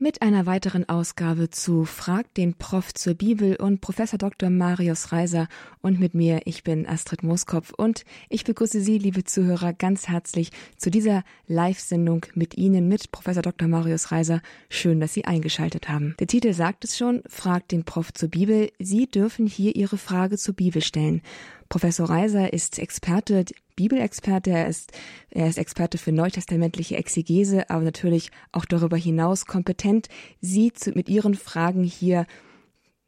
Mit einer weiteren Ausgabe zu Frag den Prof zur Bibel und Professor Dr. Marius Reiser und mit mir, ich bin Astrid Mooskopf und ich begrüße Sie, liebe Zuhörer, ganz herzlich zu dieser Live-Sendung mit Ihnen, mit Professor Dr. Marius Reiser. Schön, dass Sie eingeschaltet haben. Der Titel sagt es schon, Frag den Prof zur Bibel. Sie dürfen hier Ihre Frage zur Bibel stellen. Professor Reiser ist Experte, Bibelexperte, er ist, er ist Experte für neutestamentliche Exegese, aber natürlich auch darüber hinaus kompetent, Sie zu, mit Ihren Fragen hier,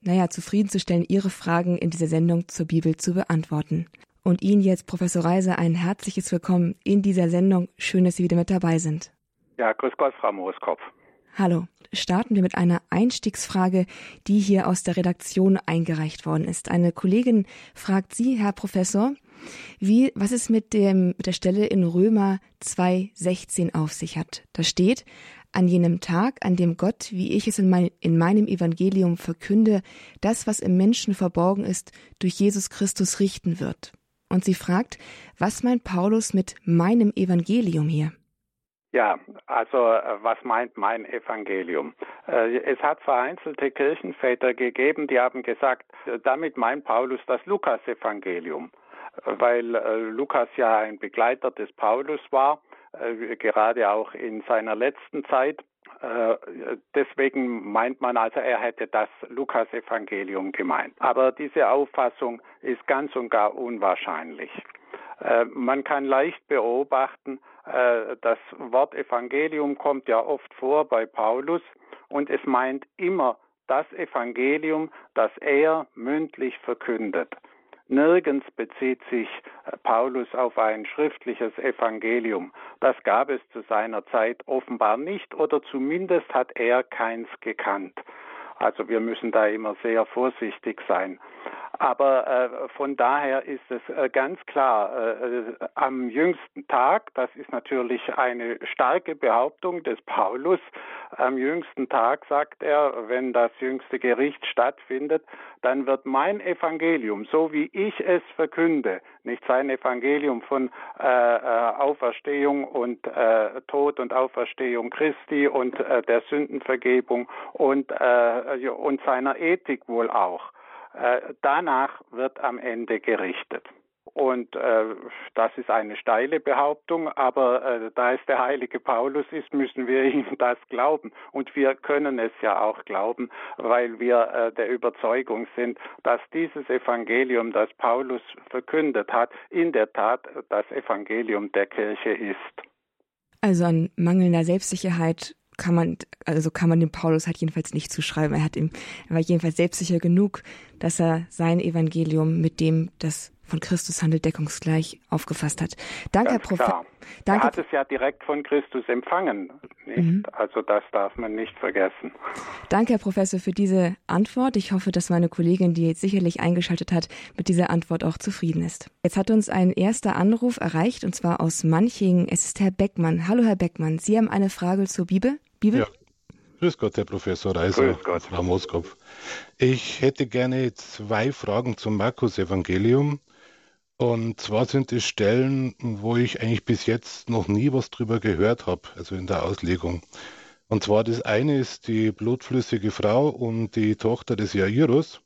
naja, zufriedenzustellen, Ihre Fragen in dieser Sendung zur Bibel zu beantworten. Und Ihnen jetzt, Professor Reiser, ein herzliches Willkommen in dieser Sendung. Schön, dass Sie wieder mit dabei sind. Ja, grüß Gott, Frau Mooskopf. Hallo. Starten wir mit einer Einstiegsfrage, die hier aus der Redaktion eingereicht worden ist. Eine Kollegin fragt Sie, Herr Professor, wie, was es mit dem, mit der Stelle in Römer 2,16 auf sich hat. Da steht, an jenem Tag, an dem Gott, wie ich es in, mein, in meinem Evangelium verkünde, das, was im Menschen verborgen ist, durch Jesus Christus richten wird. Und sie fragt, was meint Paulus mit meinem Evangelium hier? Ja, also äh, was meint mein Evangelium? Äh, es hat vereinzelte Kirchenväter gegeben, die haben gesagt, äh, damit meint Paulus das Lukas-Evangelium, weil Lukas ja ein Begleiter des Paulus war, gerade auch in seiner letzten Zeit. Deswegen meint man also, er hätte das Lukas-Evangelium gemeint. Aber diese Auffassung ist ganz und gar unwahrscheinlich. Man kann leicht beobachten, äh, das Wort Evangelium kommt ja oft vor bei Paulus und es meint immer das Evangelium, das er mündlich verkündet. Nirgends bezieht sich Paulus auf ein schriftliches Evangelium. Das gab es zu seiner Zeit offenbar nicht oder zumindest hat er keins gekannt. Also wir müssen da immer sehr vorsichtig sein. Aber äh, von daher ist es äh, ganz klar, äh, am jüngsten Tag, das ist natürlich eine starke Behauptung des Paulus, am jüngsten Tag sagt er, wenn das jüngste Gericht stattfindet, dann wird mein Evangelium, so wie ich es verkünde, nicht sein Evangelium von äh, äh, Auferstehung und äh, Tod und Auferstehung Christi und der Sündenvergebung und, und seiner Ethik wohl auch äh, danach wird am Ende gerichtet. Und äh, das ist eine steile Behauptung, aber äh, da es der heilige Paulus ist, müssen wir ihm das glauben. Und wir können es ja auch glauben, weil wir äh, der Überzeugung sind, dass dieses Evangelium, das Paulus verkündet hat, in der Tat das Evangelium der Kirche ist. Also an mangelnder Selbstsicherheit kann man, also kann man dem Paulus halt jedenfalls nicht zuschreiben. Er hat ihm, er war jedenfalls selbstsicher genug, dass er sein Evangelium mit dem, das von Christus handelt, deckungsgleich aufgefasst hat. Danke, Herr Professor. Er hat es ja direkt von Christus empfangen. Mhm. Also das darf man nicht vergessen. Danke, Herr Professor, für diese Antwort. Ich hoffe, dass meine Kollegin, die jetzt sicherlich eingeschaltet hat, mit dieser Antwort auch zufrieden ist. Jetzt hat uns ein erster Anruf erreicht, und zwar aus Manchingen. Es ist Herr Beckmann. Hallo, Herr Beckmann. Sie haben eine Frage zur Bibel? Bibel? Ja. Grüß Gott, Herr Professor Reiser, Frau Moskopf. Ich hätte gerne zwei Fragen zum Markus-Evangelium. Und zwar sind es Stellen, wo ich eigentlich bis jetzt noch nie was drüber gehört habe, also in der Auslegung. Und zwar das eine ist die blutflüssige Frau und die Tochter des Jairus.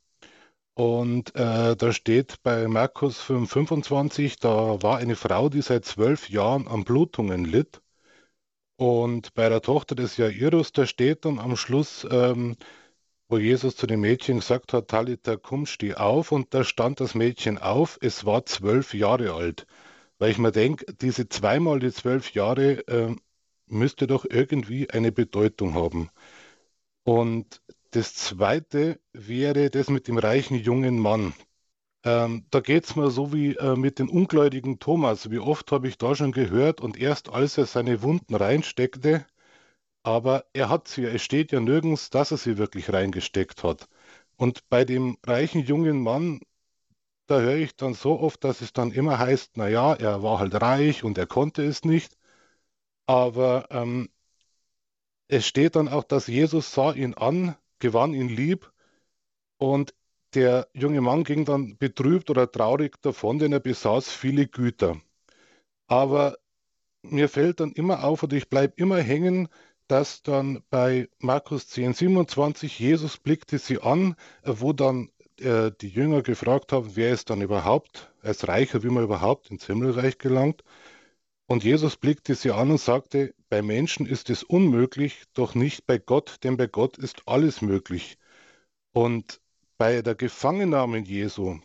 Und äh, da steht bei Markus 5,25, da war eine Frau, die seit zwölf Jahren an Blutungen litt. Und bei der Tochter des Jairus, da steht dann am Schluss, ähm, wo Jesus zu dem Mädchen gesagt hat, Talita, komm, steh auf. Und da stand das Mädchen auf, es war zwölf Jahre alt. Weil ich mir denke, diese zweimal die zwölf Jahre äh, müsste doch irgendwie eine Bedeutung haben. Und das zweite wäre das mit dem reichen jungen Mann. Ähm, da geht es mir so wie äh, mit dem ungläubigen Thomas. Wie oft habe ich da schon gehört und erst als er seine Wunden reinsteckte, aber er hat sie, es steht ja nirgends, dass er sie wirklich reingesteckt hat. Und bei dem reichen jungen Mann, da höre ich dann so oft, dass es dann immer heißt, naja, er war halt reich und er konnte es nicht. Aber ähm, es steht dann auch, dass Jesus sah ihn an, gewann ihn lieb und der junge Mann ging dann betrübt oder traurig davon, denn er besaß viele Güter. Aber mir fällt dann immer auf oder ich bleibe immer hängen, dass dann bei Markus 10, 27 Jesus blickte sie an, wo dann äh, die Jünger gefragt haben, wer ist dann überhaupt als Reicher, wie man überhaupt ins Himmelreich gelangt. Und Jesus blickte sie an und sagte, bei Menschen ist es unmöglich, doch nicht bei Gott, denn bei Gott ist alles möglich. Und bei der Gefangennahme Jesu,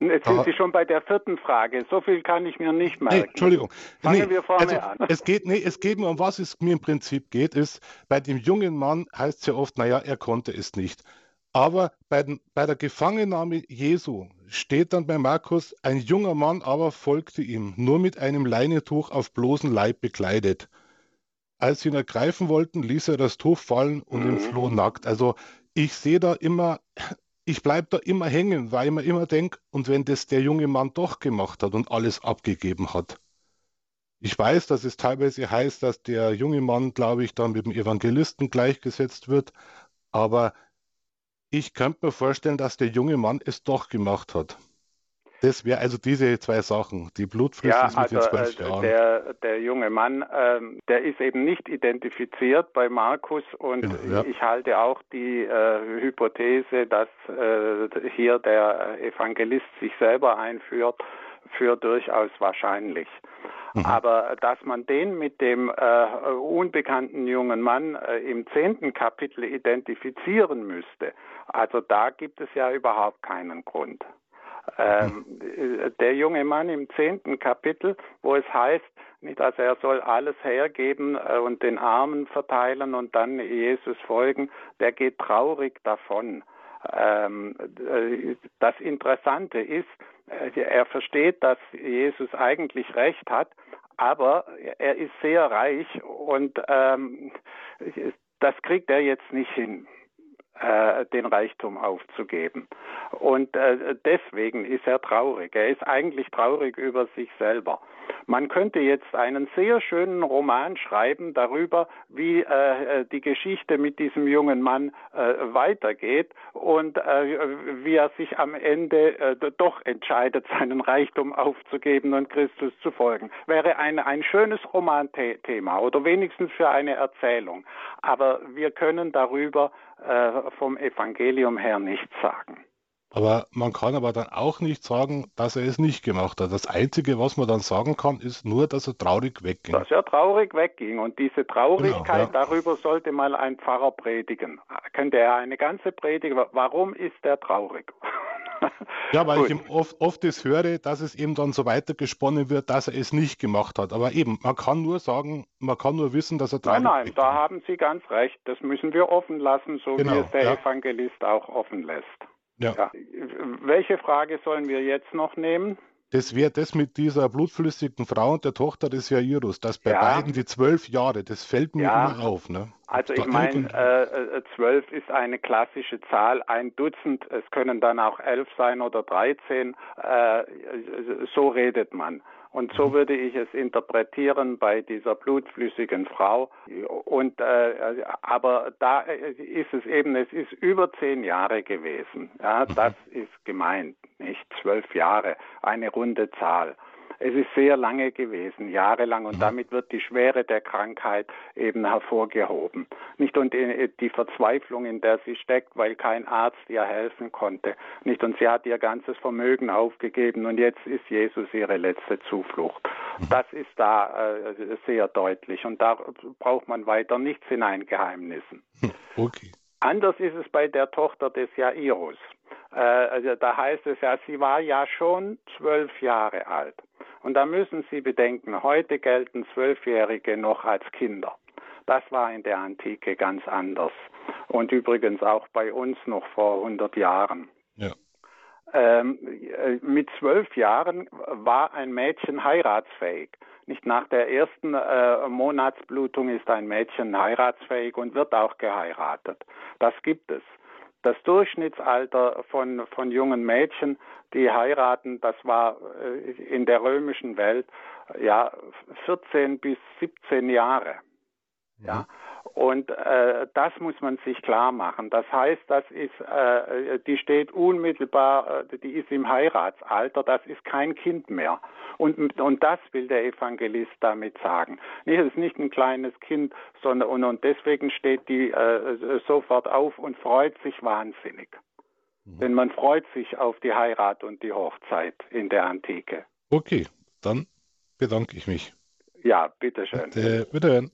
Jetzt sind Sie schon bei der vierten Frage. So viel kann ich mir nicht merken. Nee, Entschuldigung. Fangen nee, wir vorne also, an. Es geht, nee, es geht mir, um was es mir im Prinzip geht, ist, bei dem jungen Mann heißt es ja oft, naja, er konnte es nicht. Aber bei, den, bei der Gefangennahme Jesu steht dann bei Markus, ein junger Mann aber folgte ihm, nur mit einem Leinetuch auf bloßen Leib bekleidet. Als sie ihn ergreifen wollten, ließ er das Tuch fallen und mhm. entfloh nackt. Also ich sehe da immer ich bleibe da immer hängen, weil ich mir immer denke, und wenn das der junge Mann doch gemacht hat und alles abgegeben hat. Ich weiß, dass es teilweise heißt, dass der junge Mann, glaube ich, dann mit dem Evangelisten gleichgesetzt wird, aber ich könnte mir vorstellen, dass der junge Mann es doch gemacht hat. Das wäre also diese zwei Sachen, die Blutflüsse ja, mit den zwölf Jahren. Der, der junge Mann, ähm, der ist eben nicht identifiziert bei Markus und genau, ja. ich halte auch die äh, Hypothese, dass äh, hier der Evangelist sich selber einführt, für durchaus wahrscheinlich. Mhm. Aber dass man den mit dem äh, unbekannten jungen Mann äh, im zehnten Kapitel identifizieren müsste, also da gibt es ja überhaupt keinen Grund. Ähm, der junge Mann im zehnten Kapitel, wo es heißt, nicht, also er soll alles hergeben äh, und den Armen verteilen und dann Jesus folgen, der geht traurig davon. Ähm, äh, das Interessante ist, äh, er versteht, dass Jesus eigentlich recht hat, aber er ist sehr reich und ähm, das kriegt er jetzt nicht hin den Reichtum aufzugeben. Und äh, deswegen ist er traurig. Er ist eigentlich traurig über sich selber. Man könnte jetzt einen sehr schönen Roman schreiben darüber, wie äh, die Geschichte mit diesem jungen Mann äh, weitergeht und äh, wie er sich am Ende äh, doch entscheidet, seinen Reichtum aufzugeben und Christus zu folgen. Wäre ein, ein schönes Romanthema oder wenigstens für eine Erzählung. Aber wir können darüber äh, vom Evangelium her nichts sagen. Aber man kann aber dann auch nicht sagen, dass er es nicht gemacht hat. Das Einzige, was man dann sagen kann, ist nur, dass er traurig wegging. Dass er traurig wegging. Und diese Traurigkeit, genau, ja. darüber sollte mal ein Pfarrer predigen. Könnte er eine ganze Predigt, warum ist er traurig? ja, weil Gut. ich oft, oft das höre, dass es eben dann so weitergesponnen wird, dass er es nicht gemacht hat. Aber eben, man kann nur sagen, man kann nur wissen, dass er traurig Nein, nein, da haben Sie ganz recht. Das müssen wir offen lassen, so genau, wie es der ja. Evangelist auch offen lässt. Ja. ja. Welche Frage sollen wir jetzt noch nehmen? Das wäre das mit dieser blutflüssigen Frau und der Tochter des Jairus, dass bei ja. beiden die zwölf Jahre, das fällt mir ja. immer auf. Ne? Also ich meine, äh, äh, zwölf ist eine klassische Zahl, ein Dutzend, es können dann auch elf sein oder dreizehn, äh, so redet man. Und so mhm. würde ich es interpretieren bei dieser blutflüssigen Frau. Und äh, aber da ist es eben, es ist über zehn Jahre gewesen. Ja, mhm. das ist gemeint, nicht zwölf Jahre, eine runde Zahl. Es ist sehr lange gewesen, jahrelang, und mhm. damit wird die Schwere der Krankheit eben hervorgehoben. Nicht und die Verzweiflung, in der sie steckt, weil kein Arzt ihr helfen konnte. Nicht und sie hat ihr ganzes Vermögen aufgegeben und jetzt ist Jesus ihre letzte Zuflucht. Mhm. Das ist da äh, sehr deutlich und da braucht man weiter nichts hineingeheimnissen. Okay. Anders ist es bei der Tochter des Jairus. Äh, also da heißt es ja, sie war ja schon zwölf Jahre alt. Und da müssen Sie bedenken, heute gelten Zwölfjährige noch als Kinder. Das war in der Antike ganz anders. Und übrigens auch bei uns noch vor 100 Jahren. Ja. Ähm, äh, mit zwölf Jahren war ein Mädchen heiratsfähig. Nicht nach der ersten äh, Monatsblutung ist ein Mädchen heiratsfähig und wird auch geheiratet. Das gibt es. Das Durchschnittsalter von, von jungen Mädchen, die heiraten, das war äh, in der römischen Welt ja 14 bis 17 Jahre. Ja. Und äh, das muss man sich klar machen. Das heißt, das ist, äh, die steht unmittelbar, äh, die ist im Heiratsalter, das ist kein Kind mehr. Und, und das will der Evangelist damit sagen. Nicht, es ist nicht ein kleines Kind, sondern und, und deswegen steht die äh, sofort auf und freut sich wahnsinnig. Mhm. Denn man freut sich auf die Heirat und die Hochzeit in der Antike. Okay, dann bedanke ich mich. Ja, bitteschön. Und, äh, wiederhören.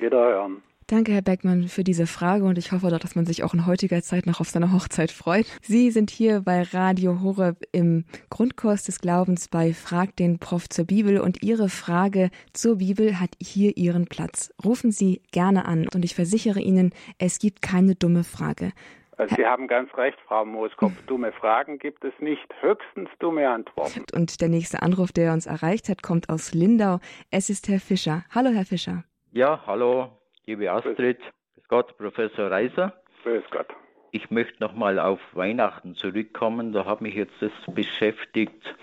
Wiederhören. Danke, Herr Beckmann, für diese Frage und ich hoffe doch, dass man sich auch in heutiger Zeit noch auf seine Hochzeit freut. Sie sind hier bei Radio Horeb im Grundkurs des Glaubens bei Frag den Prof zur Bibel und Ihre Frage zur Bibel hat hier Ihren Platz. Rufen Sie gerne an und ich versichere Ihnen, es gibt keine dumme Frage. Sie haben ganz recht, Frau Mooskopf. Dumme Fragen gibt es nicht, höchstens dumme Antworten. Und der nächste Anruf, der uns erreicht hat, kommt aus Lindau. Es ist Herr Fischer. Hallo, Herr Fischer. Ja, hallo, liebe Astrid, grüß Gott, Professor Reiser. Grüß Gott. Ich möchte nochmal auf Weihnachten zurückkommen. Da hat mich jetzt das beschäftigt,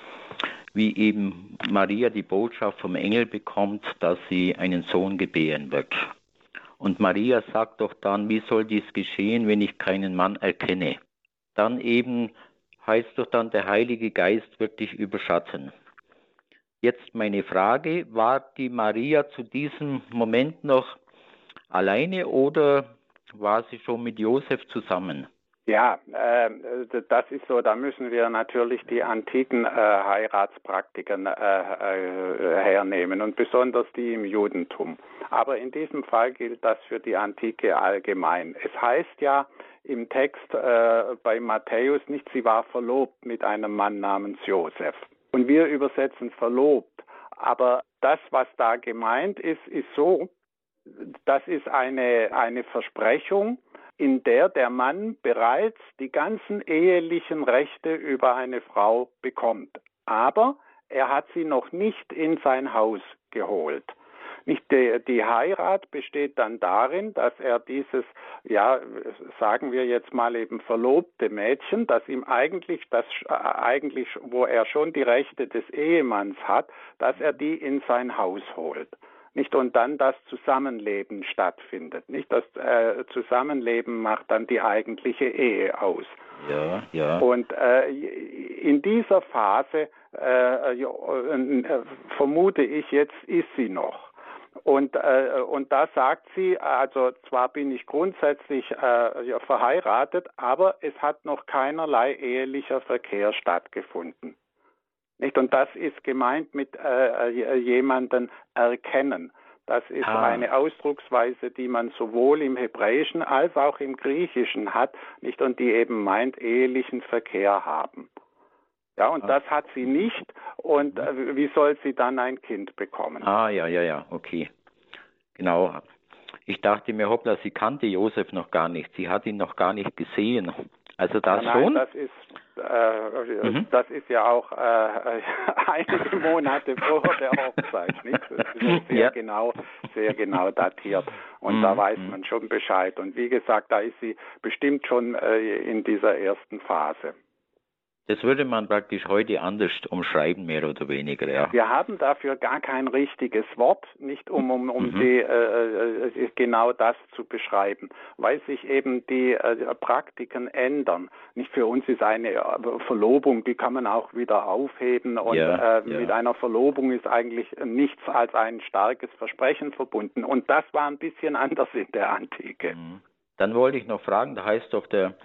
wie eben Maria die Botschaft vom Engel bekommt, dass sie einen Sohn gebären wird. Und Maria sagt doch dann, wie soll dies geschehen, wenn ich keinen Mann erkenne? Dann eben heißt doch dann, der Heilige Geist wird dich überschatten. Jetzt meine Frage, war die Maria zu diesem Moment noch alleine oder war sie schon mit Josef zusammen? Ja, äh, das ist so. Da müssen wir natürlich die antiken äh, Heiratspraktiken äh, äh, hernehmen und besonders die im Judentum. Aber in diesem Fall gilt das für die Antike allgemein. Es heißt ja im Text äh, bei Matthäus nicht, sie war verlobt mit einem Mann namens Josef. Und wir übersetzen verlobt. Aber das, was da gemeint ist, ist so, das ist eine, eine Versprechung, in der der Mann bereits die ganzen ehelichen Rechte über eine Frau bekommt. Aber er hat sie noch nicht in sein Haus geholt. Nicht die, die, Heirat besteht dann darin, dass er dieses, ja, sagen wir jetzt mal eben verlobte Mädchen, das ihm eigentlich, das eigentlich, wo er schon die Rechte des Ehemanns hat, dass er die in sein Haus holt nicht und dann das Zusammenleben stattfindet, nicht das äh, Zusammenleben macht dann die eigentliche Ehe aus. Ja, ja. Und äh, in dieser Phase äh, äh, vermute ich jetzt ist sie noch. Und, äh, und da sagt sie, also zwar bin ich grundsätzlich äh, verheiratet, aber es hat noch keinerlei ehelicher Verkehr stattgefunden. Nicht? Und das ist gemeint mit äh, äh, jemanden erkennen. Das ist ah. eine Ausdrucksweise, die man sowohl im Hebräischen als auch im Griechischen hat, nicht? Und die eben meint ehelichen Verkehr haben. Ja, und ah. das hat sie nicht. Und mhm. äh, wie soll sie dann ein Kind bekommen? Ah, ja, ja, ja, okay. Genau. Ich dachte mir, hoppla, sie kannte Josef noch gar nicht. Sie hat ihn noch gar nicht gesehen. Also das Nein, schon? Das ist, äh, mhm. das ist ja auch äh, einige Monate vor der Hochzeit, nicht? Das ist sehr ja. genau, sehr genau datiert. Und mhm. da weiß mhm. man schon Bescheid. Und wie gesagt, da ist sie bestimmt schon äh, in dieser ersten Phase. Das würde man praktisch heute anders umschreiben, mehr oder weniger, ja. Wir haben dafür gar kein richtiges Wort, nicht um, um, um mhm. die, äh, äh, genau das zu beschreiben, weil sich eben die äh, Praktiken ändern. Nicht für uns ist eine äh, Verlobung, die kann man auch wieder aufheben und ja, äh, ja. mit einer Verlobung ist eigentlich nichts als ein starkes Versprechen verbunden. Und das war ein bisschen anders in der Antike. Mhm. Dann wollte ich noch fragen, da heißt doch, der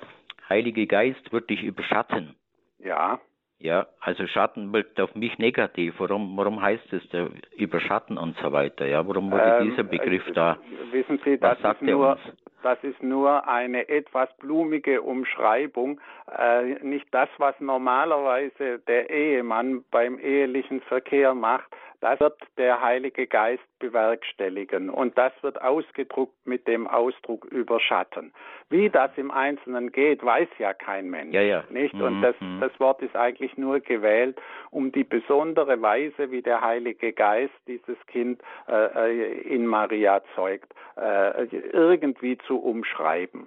Heilige Geist wird dich überschatten. Ja. Ja, also Schatten wirkt auf mich negativ. Warum, warum heißt es der Überschatten und so weiter? Ja, warum wurde ähm, dieser Begriff äh, da? Wissen Sie, das ist nur, das ist nur eine etwas blumige Umschreibung, äh, nicht das, was normalerweise der Ehemann beim ehelichen Verkehr macht. Das wird der Heilige Geist bewerkstelligen und das wird ausgedruckt mit dem Ausdruck überschatten. Wie das im Einzelnen geht, weiß ja kein Mensch, ja, ja. nicht? Und mhm, das, mhm. das Wort ist eigentlich nur gewählt, um die besondere Weise, wie der Heilige Geist dieses Kind äh, in Maria zeugt, äh, irgendwie zu umschreiben.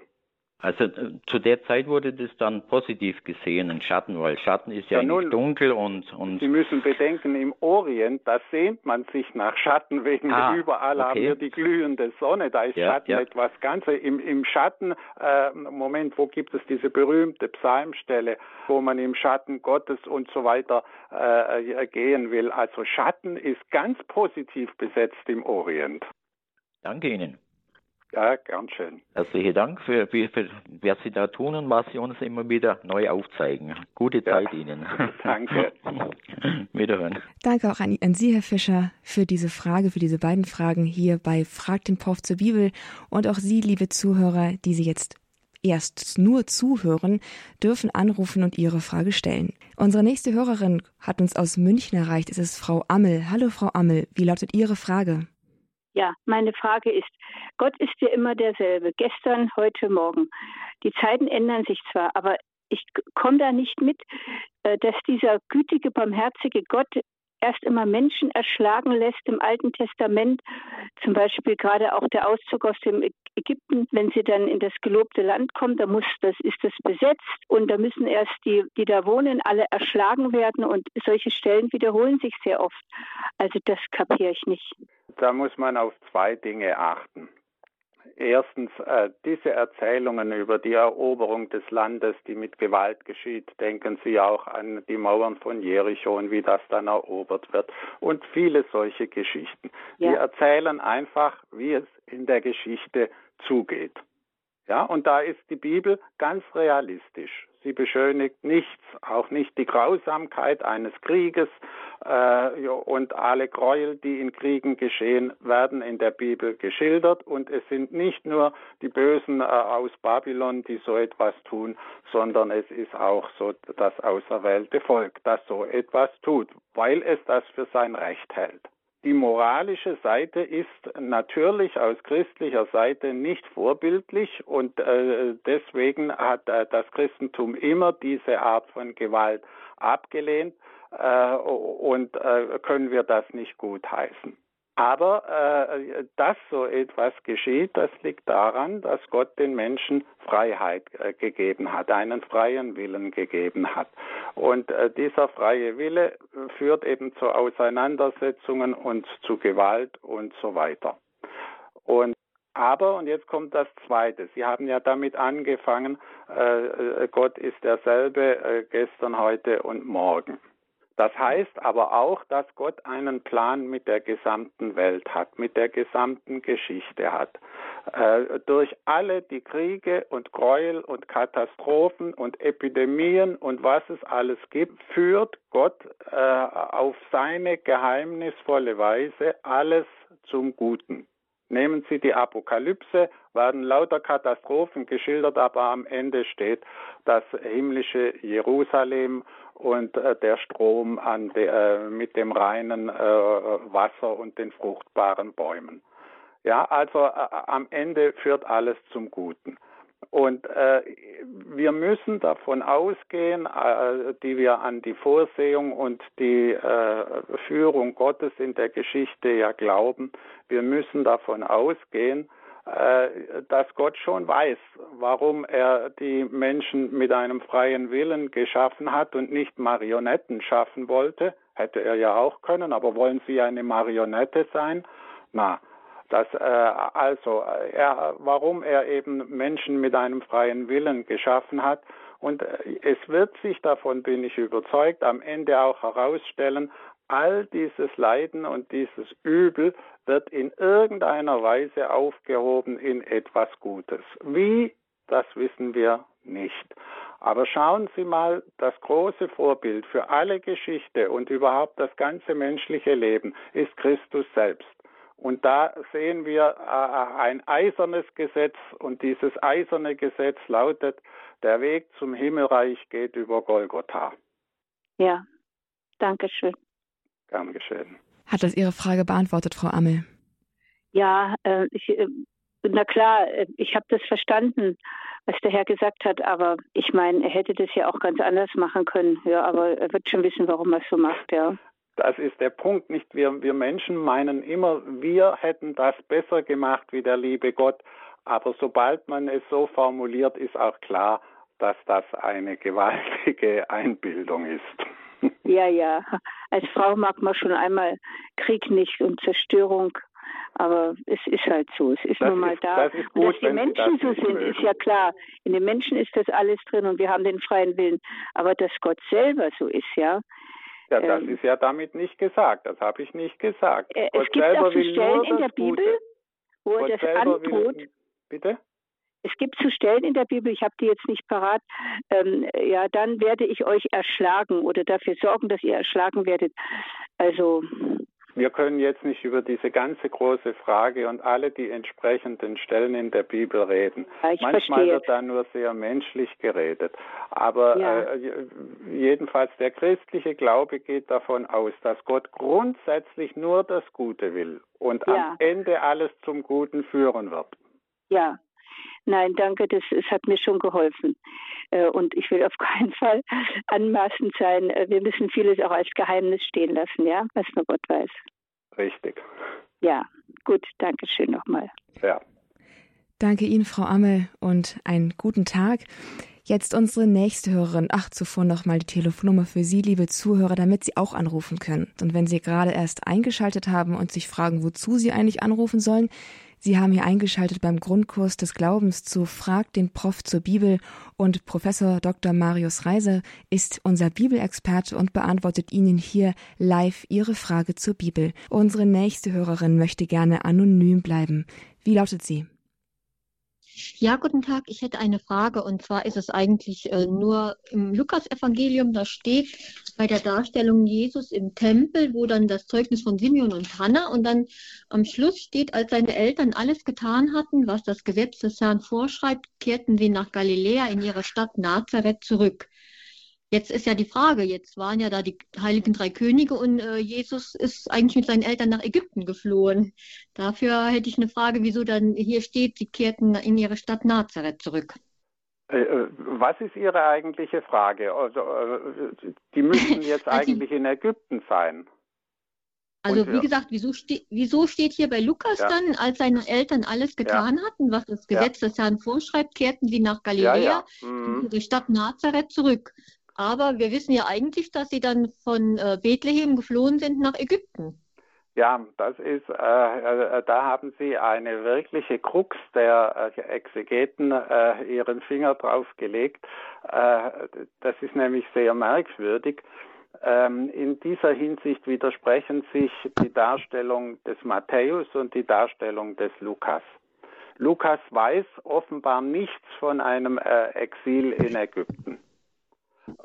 Also äh, zu der Zeit wurde das dann positiv gesehen, ein Schatten, weil Schatten ist ja, ja nun, dunkel und, und. Sie müssen bedenken, im Orient, da sehnt man sich nach Schatten, wegen ah, überall okay. haben wir die glühende Sonne, da ist ja, Schatten ja. etwas Ganzes. Im, Im Schatten, äh, Moment, wo gibt es diese berühmte Psalmstelle, wo man im Schatten Gottes und so weiter äh, gehen will. Also Schatten ist ganz positiv besetzt im Orient. Danke Ihnen. Ja, gern schön. Herzlichen Dank für, für, für, was Sie da tun und was Sie uns immer wieder neu aufzeigen. Gute Zeit ja. Ihnen. Danke. Wiederhören. Danke auch an, an, Sie, Herr Fischer, für diese Frage, für diese beiden Fragen hier bei Frag den Prof zur Bibel. Und auch Sie, liebe Zuhörer, die Sie jetzt erst nur zuhören, dürfen anrufen und Ihre Frage stellen. Unsere nächste Hörerin hat uns aus München erreicht. Es ist Frau Ammel. Hallo, Frau Ammel. Wie lautet Ihre Frage? Ja, meine Frage ist, Gott ist ja immer derselbe, gestern, heute, morgen. Die Zeiten ändern sich zwar, aber ich komme da nicht mit, äh, dass dieser gütige, barmherzige Gott erst immer Menschen erschlagen lässt im Alten Testament, zum Beispiel gerade auch der Auszug aus dem Ägypten, wenn sie dann in das gelobte Land kommen, da muss das ist das besetzt und da müssen erst die, die da wohnen, alle erschlagen werden und solche Stellen wiederholen sich sehr oft. Also das kapiere ich nicht. Da muss man auf zwei Dinge achten. Erstens, äh, diese Erzählungen über die Eroberung des Landes, die mit Gewalt geschieht, denken Sie auch an die Mauern von Jericho und wie das dann erobert wird und viele solche Geschichten. Ja. Die erzählen einfach, wie es in der Geschichte zugeht. Ja, und da ist die Bibel ganz realistisch. Sie beschönigt nichts, auch nicht die Grausamkeit eines Krieges äh, und alle Gräuel, die in Kriegen geschehen, werden in der Bibel geschildert und es sind nicht nur die Bösen äh, aus Babylon, die so etwas tun, sondern es ist auch so das auserwählte Volk, das so etwas tut, weil es das für sein Recht hält. Die moralische Seite ist natürlich aus christlicher Seite nicht vorbildlich und äh, deswegen hat äh, das Christentum immer diese Art von Gewalt abgelehnt äh, und äh, können wir das nicht gutheißen. Aber äh, dass so etwas geschieht, das liegt daran, dass Gott den Menschen Freiheit äh, gegeben hat, einen freien Willen gegeben hat. Und äh, dieser freie Wille führt eben zu Auseinandersetzungen und zu Gewalt und so weiter. Und aber, und jetzt kommt das Zweite, Sie haben ja damit angefangen, äh, äh Gott ist derselbe äh, gestern, heute und morgen. Das heißt aber auch, dass Gott einen Plan mit der gesamten Welt hat, mit der gesamten Geschichte hat. Äh, durch alle die Kriege und Gräuel und Katastrophen und Epidemien und was es alles gibt, führt Gott äh, auf seine geheimnisvolle Weise alles zum Guten. Nehmen Sie die Apokalypse, werden lauter Katastrophen geschildert, aber am Ende steht das himmlische Jerusalem und äh, der Strom de, äh, mit dem reinen äh, Wasser und den fruchtbaren Bäumen. Ja, also äh, am Ende führt alles zum Guten. Und äh, wir müssen davon ausgehen, äh, die wir an die Vorsehung und die Führung Gottes in der Geschichte ja glauben, wir müssen davon ausgehen, dass Gott schon weiß, warum er die Menschen mit einem freien Willen geschaffen hat und nicht Marionetten schaffen wollte. Hätte er ja auch können, aber wollen Sie eine Marionette sein? Na, dass äh, also er, warum er eben Menschen mit einem freien Willen geschaffen hat. Und äh, es wird sich, davon bin ich überzeugt, am Ende auch herausstellen, all dieses Leiden und dieses Übel wird in irgendeiner Weise aufgehoben in etwas Gutes. Wie, das wissen wir nicht. Aber schauen Sie mal, das große Vorbild für alle Geschichte und überhaupt das ganze menschliche Leben ist Christus selbst. Und da sehen wir äh, ein eisernes Gesetz und dieses eiserne Gesetz lautet, der Weg zum Himmelreich geht über Golgotha. Ja, danke schön. Gern geschehen. Hat das Ihre Frage beantwortet, Frau Ammel? Ja, äh, ich, äh, na klar, äh, ich habe das verstanden, was der Herr gesagt hat, aber ich meine, er hätte das ja auch ganz anders machen können. Ja, aber er wird schon wissen, warum er es so macht, ja. Das ist der Punkt, nicht? Wir, wir Menschen meinen immer, wir hätten das besser gemacht wie der liebe Gott. Aber sobald man es so formuliert, ist auch klar, dass das eine gewaltige Einbildung ist. Ja, ja. Als Frau mag man schon einmal Krieg nicht und Zerstörung, aber es ist halt so. Es ist das nun mal ist, da. Das gut, dass die Menschen so sind, mögen. ist ja klar. In den Menschen ist das alles drin und wir haben den freien Willen. Aber dass Gott selber so ist, ja. Ja, das ähm, ist ja damit nicht gesagt. Das habe ich nicht gesagt. Äh, es gibt auch so Stellen in der Bibel, wo er das androht. Bitte? Es gibt zu Stellen in der Bibel, ich habe die jetzt nicht parat, ähm, ja, dann werde ich euch erschlagen oder dafür sorgen, dass ihr erschlagen werdet. Also. Wir können jetzt nicht über diese ganze große Frage und alle die entsprechenden Stellen in der Bibel reden. Ja, Manchmal verstehe. wird da nur sehr menschlich geredet. Aber ja. äh, jedenfalls der christliche Glaube geht davon aus, dass Gott grundsätzlich nur das Gute will und ja. am Ende alles zum Guten führen wird. Ja, Nein, danke, das, das hat mir schon geholfen. Äh, und ich will auf keinen Fall anmaßend sein. Äh, wir müssen vieles auch als Geheimnis stehen lassen, ja, was nur Gott weiß. Richtig. Ja, gut, danke schön nochmal. Ja. Danke Ihnen, Frau Ammel, und einen guten Tag. Jetzt unsere nächste Hörerin. Ach, zuvor nochmal die Telefonnummer für Sie, liebe Zuhörer, damit Sie auch anrufen können. Und wenn Sie gerade erst eingeschaltet haben und sich fragen, wozu Sie eigentlich anrufen sollen, Sie haben hier eingeschaltet beim Grundkurs des Glaubens zu Frag den Prof zur Bibel und Professor Dr. Marius Reiser ist unser Bibelexperte und beantwortet Ihnen hier live Ihre Frage zur Bibel. Unsere nächste Hörerin möchte gerne anonym bleiben. Wie lautet sie? Ja, guten Tag. Ich hätte eine Frage und zwar ist es eigentlich äh, nur im Lukas-Evangelium, da steht bei der Darstellung Jesus im Tempel, wo dann das Zeugnis von Simeon und Hannah und dann am Schluss steht, als seine Eltern alles getan hatten, was das Gesetz des Herrn vorschreibt, kehrten sie nach Galiläa in ihre Stadt Nazareth zurück. Jetzt ist ja die Frage, jetzt waren ja da die heiligen drei Könige und äh, Jesus ist eigentlich mit seinen Eltern nach Ägypten geflohen. Dafür hätte ich eine Frage, wieso dann hier steht, sie kehrten in ihre Stadt Nazareth zurück. Äh, äh, was ist Ihre eigentliche Frage? Also, äh, die müssen jetzt also, eigentlich in Ägypten sein. Also und, wie ja. gesagt, wieso, ste wieso, steht hier bei Lukas ja. dann, als seine Eltern alles getan ja. hatten, was das Gesetz des Herrn vorschreibt, kehrten sie nach Galiläa mhm. in die Stadt Nazareth zurück. Aber wir wissen ja eigentlich, dass sie dann von äh, Bethlehem geflohen sind nach Ägypten. Ja, das ist, äh, äh, da haben Sie eine wirkliche Krux der äh, Exegeten äh, ihren Finger drauf gelegt. Äh, das ist nämlich sehr merkwürdig. Ähm, in dieser Hinsicht widersprechen sich die Darstellung des Matthäus und die Darstellung des Lukas. Lukas weiß offenbar nichts von einem Exil in Ägypten.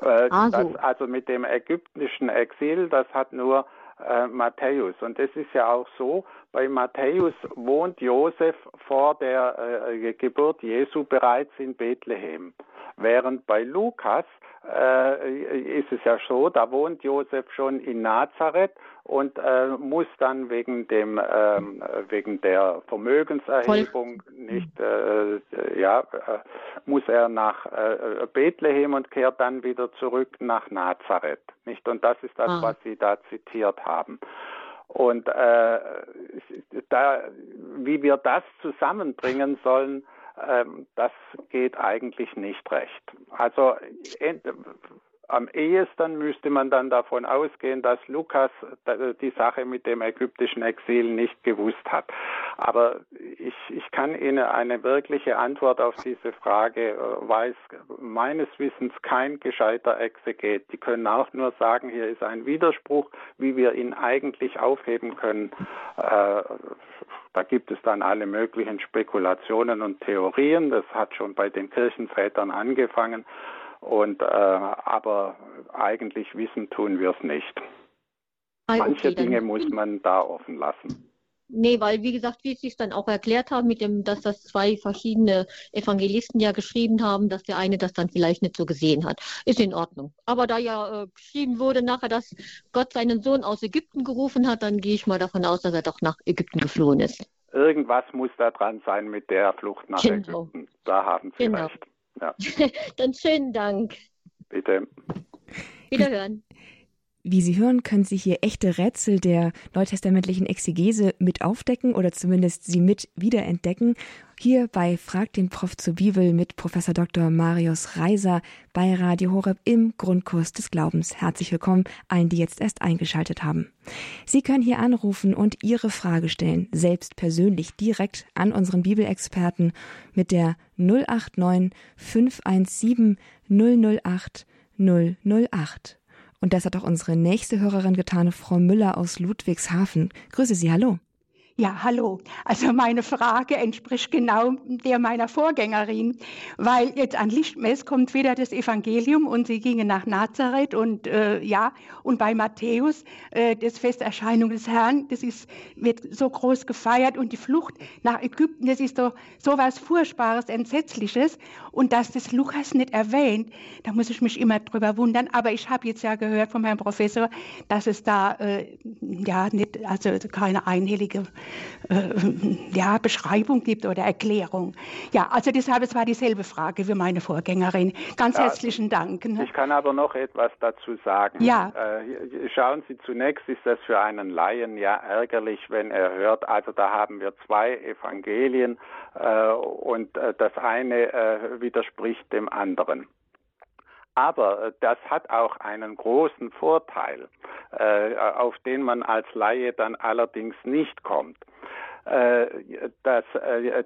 Äh, also. Das, also mit dem ägyptischen Exil, das hat nur äh, Matthäus. Und es ist ja auch so, bei Matthäus wohnt Josef vor der äh, Geburt Jesu bereits in Bethlehem. Während bei Lukas äh, ist es ja so, da wohnt Josef schon in Nazareth und äh, muss dann wegen dem ähm, wegen der Vermögenserhebung nicht äh, ja äh, muss er nach äh, Bethlehem und kehrt dann wieder zurück nach Nazareth nicht und das ist das ah. was Sie da zitiert haben und äh, da wie wir das zusammenbringen sollen das geht eigentlich nicht recht. Also am ehesten müsste man dann davon ausgehen, dass Lukas die Sache mit dem ägyptischen Exil nicht gewusst hat. Aber ich, ich kann Ihnen eine wirkliche Antwort auf diese Frage, äh, weiß meines Wissens kein gescheiter Exeget. Die können auch nur sagen, hier ist ein Widerspruch, wie wir ihn eigentlich aufheben können. Äh, da gibt es dann alle möglichen Spekulationen und Theorien. Das hat schon bei den Kirchenvätern angefangen. Und äh, aber eigentlich wissen tun wir es nicht. Manche okay, Dinge muss man da offen lassen. Nee, weil wie gesagt, wie Sie es dann auch erklärt haben, mit dem, dass das zwei verschiedene Evangelisten ja geschrieben haben, dass der eine das dann vielleicht nicht so gesehen hat. Ist in Ordnung. Aber da ja äh, geschrieben wurde nachher, dass Gott seinen Sohn aus Ägypten gerufen hat, dann gehe ich mal davon aus, dass er doch nach Ägypten geflohen ist. Irgendwas muss da dran sein mit der Flucht nach genau. Ägypten. Da haben Sie genau. recht. Ja. dann schönen Dank. Bitte. Wiederhören. Wie Sie hören, können Sie hier echte Rätsel der neutestamentlichen Exegese mit aufdecken oder zumindest sie mit wiederentdecken. Hier bei Frag den Prof zur Bibel mit Professor Dr. Marius Reiser bei Radio Horeb im Grundkurs des Glaubens. Herzlich willkommen allen, die jetzt erst eingeschaltet haben. Sie können hier anrufen und Ihre Frage stellen, selbst persönlich direkt an unseren Bibelexperten mit der 089 517 008 008. Und das hat auch unsere nächste Hörerin getan, Frau Müller aus Ludwigshafen. Grüße Sie, hallo. Ja, hallo. Also meine Frage entspricht genau der meiner Vorgängerin, weil jetzt an Lichtmess kommt wieder das Evangelium und sie gingen nach Nazareth und äh, ja, und bei Matthäus äh, das Festerscheinung des Herrn, das ist, wird so groß gefeiert und die Flucht nach Ägypten, das ist so, so was Furchtbares, Entsetzliches und dass das Lukas nicht erwähnt, da muss ich mich immer drüber wundern, aber ich habe jetzt ja gehört vom Herrn Professor, dass es da äh, ja nicht, also keine einhellige äh, ja, Beschreibung gibt oder Erklärung. Ja, also deshalb, es war dieselbe Frage wie meine Vorgängerin. Ganz ja, herzlichen Dank. Ne? Ich kann aber noch etwas dazu sagen. Ja. Äh, schauen Sie, zunächst ist das für einen Laien ja ärgerlich, wenn er hört, also da haben wir zwei Evangelien äh, und äh, das eine äh, widerspricht dem anderen. Aber äh, das hat auch einen großen Vorteil, äh, auf den man als Laie dann allerdings nicht kommt. Äh, dass,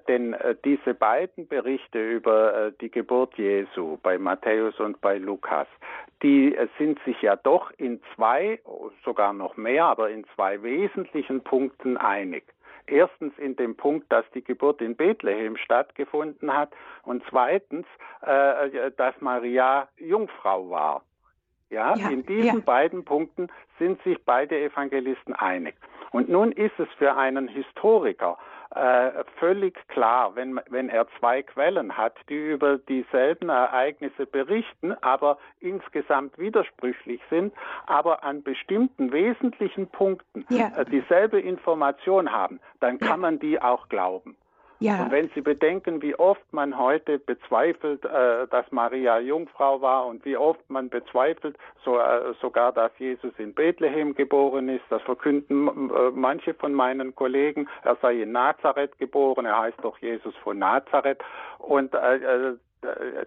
denn diese beiden Berichte über die Geburt Jesu bei Matthäus und bei Lukas, die sind sich ja doch in zwei, sogar noch mehr, aber in zwei wesentlichen Punkten einig. Erstens in dem Punkt, dass die Geburt in Bethlehem stattgefunden hat und zweitens, äh, dass Maria Jungfrau war. Ja, ja in diesen ja. beiden Punkten sind sich beide Evangelisten einig. Und nun ist es für einen Historiker äh, völlig klar, wenn, wenn er zwei Quellen hat, die über dieselben Ereignisse berichten, aber insgesamt widersprüchlich sind, aber an bestimmten wesentlichen Punkten ja. äh, dieselbe Information haben, dann kann man die auch glauben. Ja. Und wenn Sie bedenken, wie oft man heute bezweifelt, äh, dass Maria Jungfrau war und wie oft man bezweifelt so, äh, sogar, dass Jesus in Bethlehem geboren ist, das verkünden äh, manche von meinen Kollegen, er sei in Nazareth geboren, er heißt doch Jesus von Nazareth. Und äh, äh,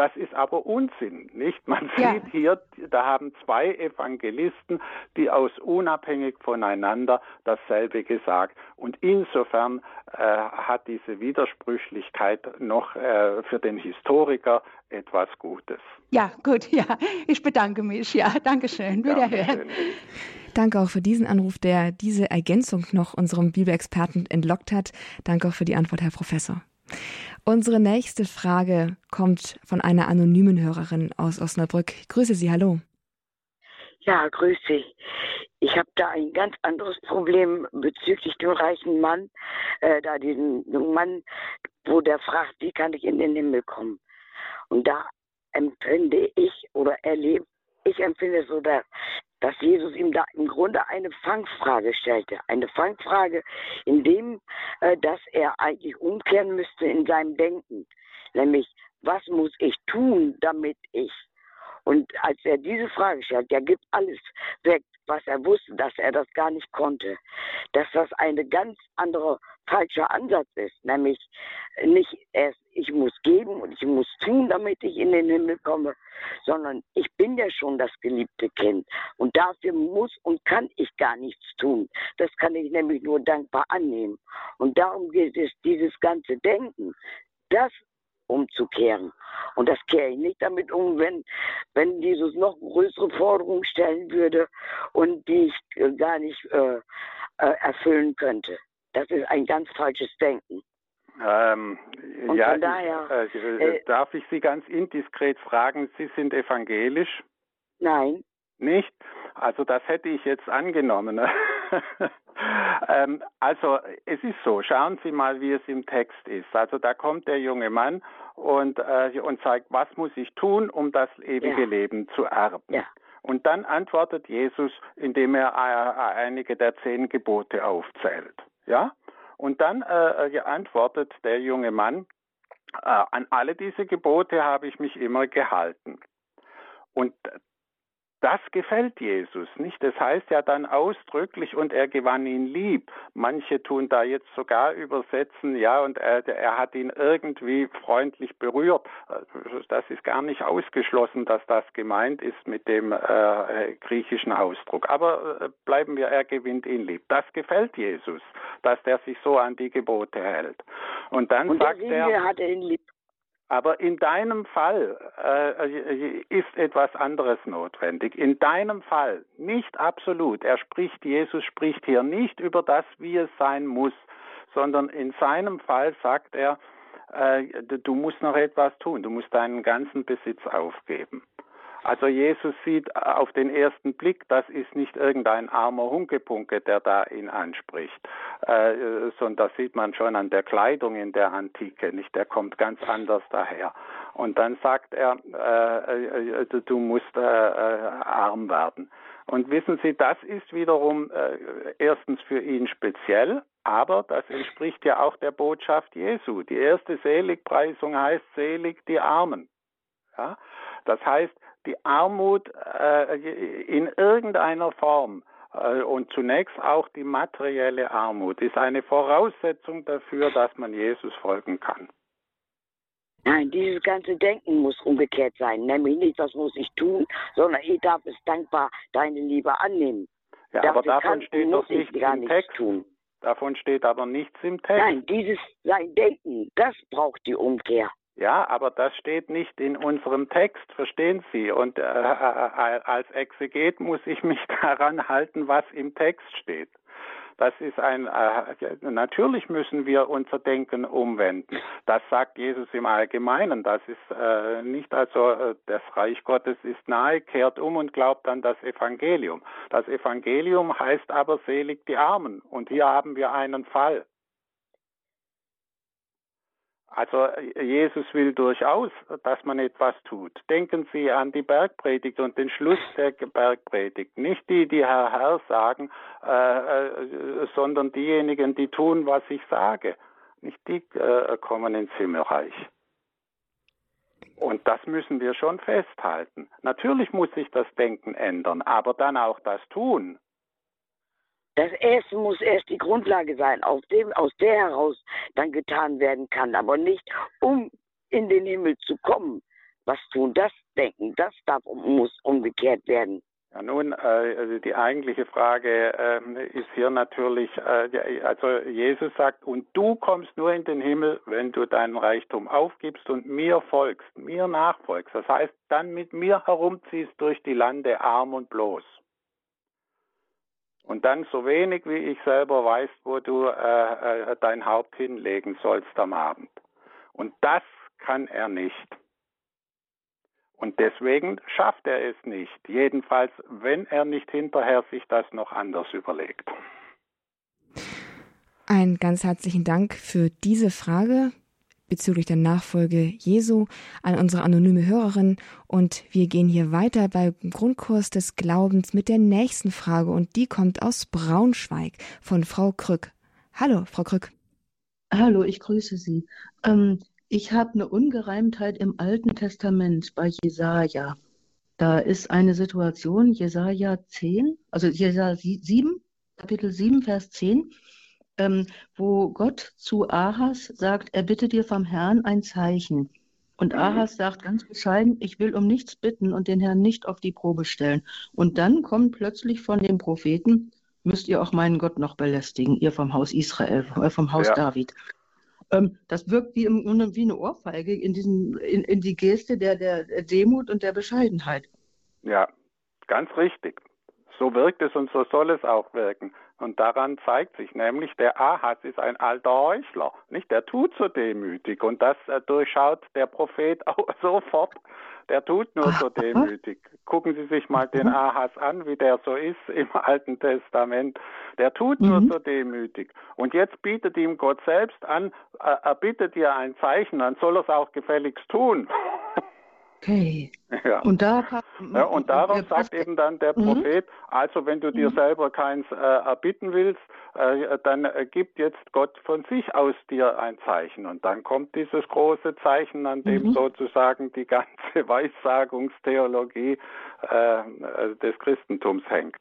das ist aber Unsinn, nicht? Man ja. sieht hier, da haben zwei Evangelisten, die aus unabhängig voneinander dasselbe gesagt. Und insofern äh, hat diese Widersprüchlichkeit noch äh, für den Historiker etwas Gutes. Ja, gut, ja. Ich bedanke mich. Ja, Dankeschön. Wiederhören. Danke auch für diesen Anruf, der diese Ergänzung noch unserem Bibelexperten entlockt hat. Danke auch für die Antwort, Herr Professor. Unsere nächste Frage kommt von einer anonymen Hörerin aus Osnabrück. Grüße Sie, hallo. Ja, grüße Sie. Ich habe da ein ganz anderes Problem bezüglich dem reichen Mann, äh, da diesen jungen Mann, wo der fragt, wie kann ich in den Himmel kommen? Und da empfinde ich oder erlebe, ich empfinde so, dass dass Jesus ihm da im Grunde eine Fangfrage stellte. Eine Fangfrage, in dem, äh, dass er eigentlich umkehren müsste in seinem Denken. Nämlich, was muss ich tun, damit ich? Und als er diese Frage stellt, der gibt alles weg, was er wusste, dass er das gar nicht konnte. Dass das eine ganz andere falscher Ansatz ist, nämlich nicht erst ich muss geben und ich muss tun, damit ich in den Himmel komme, sondern ich bin ja schon das geliebte Kind und dafür muss und kann ich gar nichts tun. Das kann ich nämlich nur dankbar annehmen. Und darum geht es, dieses ganze Denken, das umzukehren. Und das kehre ich nicht damit um, wenn, wenn Jesus noch größere Forderungen stellen würde und die ich äh, gar nicht äh, äh, erfüllen könnte. Das ist ein ganz falsches Denken. Ähm, ja, daher, ich, äh, äh, darf ich Sie ganz indiskret fragen, Sie sind evangelisch? Nein. Nicht? Also das hätte ich jetzt angenommen. ähm, also es ist so, schauen Sie mal, wie es im Text ist. Also da kommt der junge Mann und, äh, und sagt, was muss ich tun, um das ewige ja. Leben zu erben? Ja. Und dann antwortet Jesus, indem er äh, einige der zehn Gebote aufzählt. Ja? Und dann äh, äh antwortet der junge Mann, äh, an alle diese Gebote habe ich mich immer gehalten. Und das gefällt Jesus, nicht? Das heißt ja dann ausdrücklich, und er gewann ihn lieb. Manche tun da jetzt sogar übersetzen, ja, und er, er hat ihn irgendwie freundlich berührt. Das ist gar nicht ausgeschlossen, dass das gemeint ist mit dem äh, griechischen Ausdruck. Aber äh, bleiben wir, er gewinnt ihn lieb. Das gefällt Jesus, dass der sich so an die Gebote hält. Und dann und sagt er, hat er ihn lieb. Aber in deinem Fall äh, ist etwas anderes notwendig. In deinem Fall nicht absolut. Er spricht, Jesus spricht hier nicht über das, wie es sein muss, sondern in seinem Fall sagt er, äh, du musst noch etwas tun. Du musst deinen ganzen Besitz aufgeben. Also Jesus sieht auf den ersten Blick, das ist nicht irgendein armer Hunkepunke, der da ihn anspricht, äh, sondern das sieht man schon an der Kleidung in der Antike, nicht? Der kommt ganz anders daher. Und dann sagt er, äh, äh, du musst äh, äh, arm werden. Und wissen Sie, das ist wiederum äh, erstens für ihn speziell, aber das entspricht ja auch der Botschaft Jesu. Die erste Seligpreisung heißt selig die Armen. Ja? Das heißt, die Armut äh, in irgendeiner Form äh, und zunächst auch die materielle Armut ist eine Voraussetzung dafür, dass man Jesus folgen kann. Nein, dieses ganze Denken muss umgekehrt sein. Nämlich nicht, was muss ich tun, sondern ich darf es dankbar deine Liebe annehmen. Ja, Dafür aber davon steht doch nichts im Text. Tun. Davon steht aber nichts im Text. Nein, dieses sein Denken, das braucht die Umkehr. Ja, aber das steht nicht in unserem Text, verstehen Sie? Und äh, äh, als Exeget muss ich mich daran halten, was im Text steht. Das ist ein, äh, natürlich müssen wir unser Denken umwenden. Das sagt Jesus im Allgemeinen. Das ist äh, nicht also, äh, das Reich Gottes ist nahe, kehrt um und glaubt an das Evangelium. Das Evangelium heißt aber selig die Armen. Und hier haben wir einen Fall. Also Jesus will durchaus, dass man etwas tut. Denken Sie an die Bergpredigt und den Schluss der Bergpredigt. Nicht die, die Herr Herr sagen, äh, äh, sondern diejenigen, die tun, was ich sage. Nicht die äh, kommen ins Himmelreich. Und das müssen wir schon festhalten. Natürlich muss sich das Denken ändern, aber dann auch das Tun. Das erste muss erst die Grundlage sein, aus, dem, aus der heraus dann getan werden kann, aber nicht um in den Himmel zu kommen. Was tun, das denken, das darf muss umgekehrt werden. Ja, nun, äh, die eigentliche Frage äh, ist hier natürlich, äh, also Jesus sagt, und du kommst nur in den Himmel, wenn du deinen Reichtum aufgibst und mir folgst, mir nachfolgst. Das heißt, dann mit mir herumziehst durch die Lande arm und bloß und dann so wenig wie ich selber weißt, wo du äh, äh, dein Haupt hinlegen sollst am Abend. Und das kann er nicht. Und deswegen schafft er es nicht. Jedenfalls, wenn er nicht hinterher sich das noch anders überlegt. Ein ganz herzlichen Dank für diese Frage bezüglich der Nachfolge Jesu an unsere anonyme Hörerin. Und wir gehen hier weiter beim Grundkurs des Glaubens mit der nächsten Frage. Und die kommt aus Braunschweig von Frau Krück. Hallo, Frau Krück. Hallo, ich grüße Sie. Ähm, ich habe eine Ungereimtheit im Alten Testament bei Jesaja. Da ist eine Situation, Jesaja 10, also Jesaja 7, Kapitel 7, Vers 10 ähm, wo Gott zu Ahas sagt, er bitte dir vom Herrn ein Zeichen. Und mhm. Ahas sagt ganz bescheiden, ich will um nichts bitten und den Herrn nicht auf die Probe stellen. Und dann kommt plötzlich von dem Propheten, müsst ihr auch meinen Gott noch belästigen, ihr vom Haus Israel, äh, vom Haus ja. David. Ähm, das wirkt wie, wie, eine Ohrfeige in, diesen, in, in die Geste der, der Demut und der Bescheidenheit. Ja, ganz richtig. So wirkt es und so soll es auch wirken. Und daran zeigt sich nämlich, der Ahaz ist ein alter Heuchler, nicht? Der tut so demütig und das äh, durchschaut der Prophet auch sofort. Der tut nur so demütig. Gucken Sie sich mal den Ahaz an, wie der so ist im Alten Testament. Der tut nur mhm. so demütig. Und jetzt bietet ihm Gott selbst an, äh, er bittet dir ein Zeichen, dann soll er es auch gefälligst tun. Okay. Ja. Und, da ja, und darauf sagt eben dann der mhm. Prophet, also wenn du dir mhm. selber keins äh, erbitten willst, äh, dann äh, gibt jetzt Gott von sich aus dir ein Zeichen. Und dann kommt dieses große Zeichen, an dem mhm. sozusagen die ganze Weissagungstheologie äh, des Christentums hängt.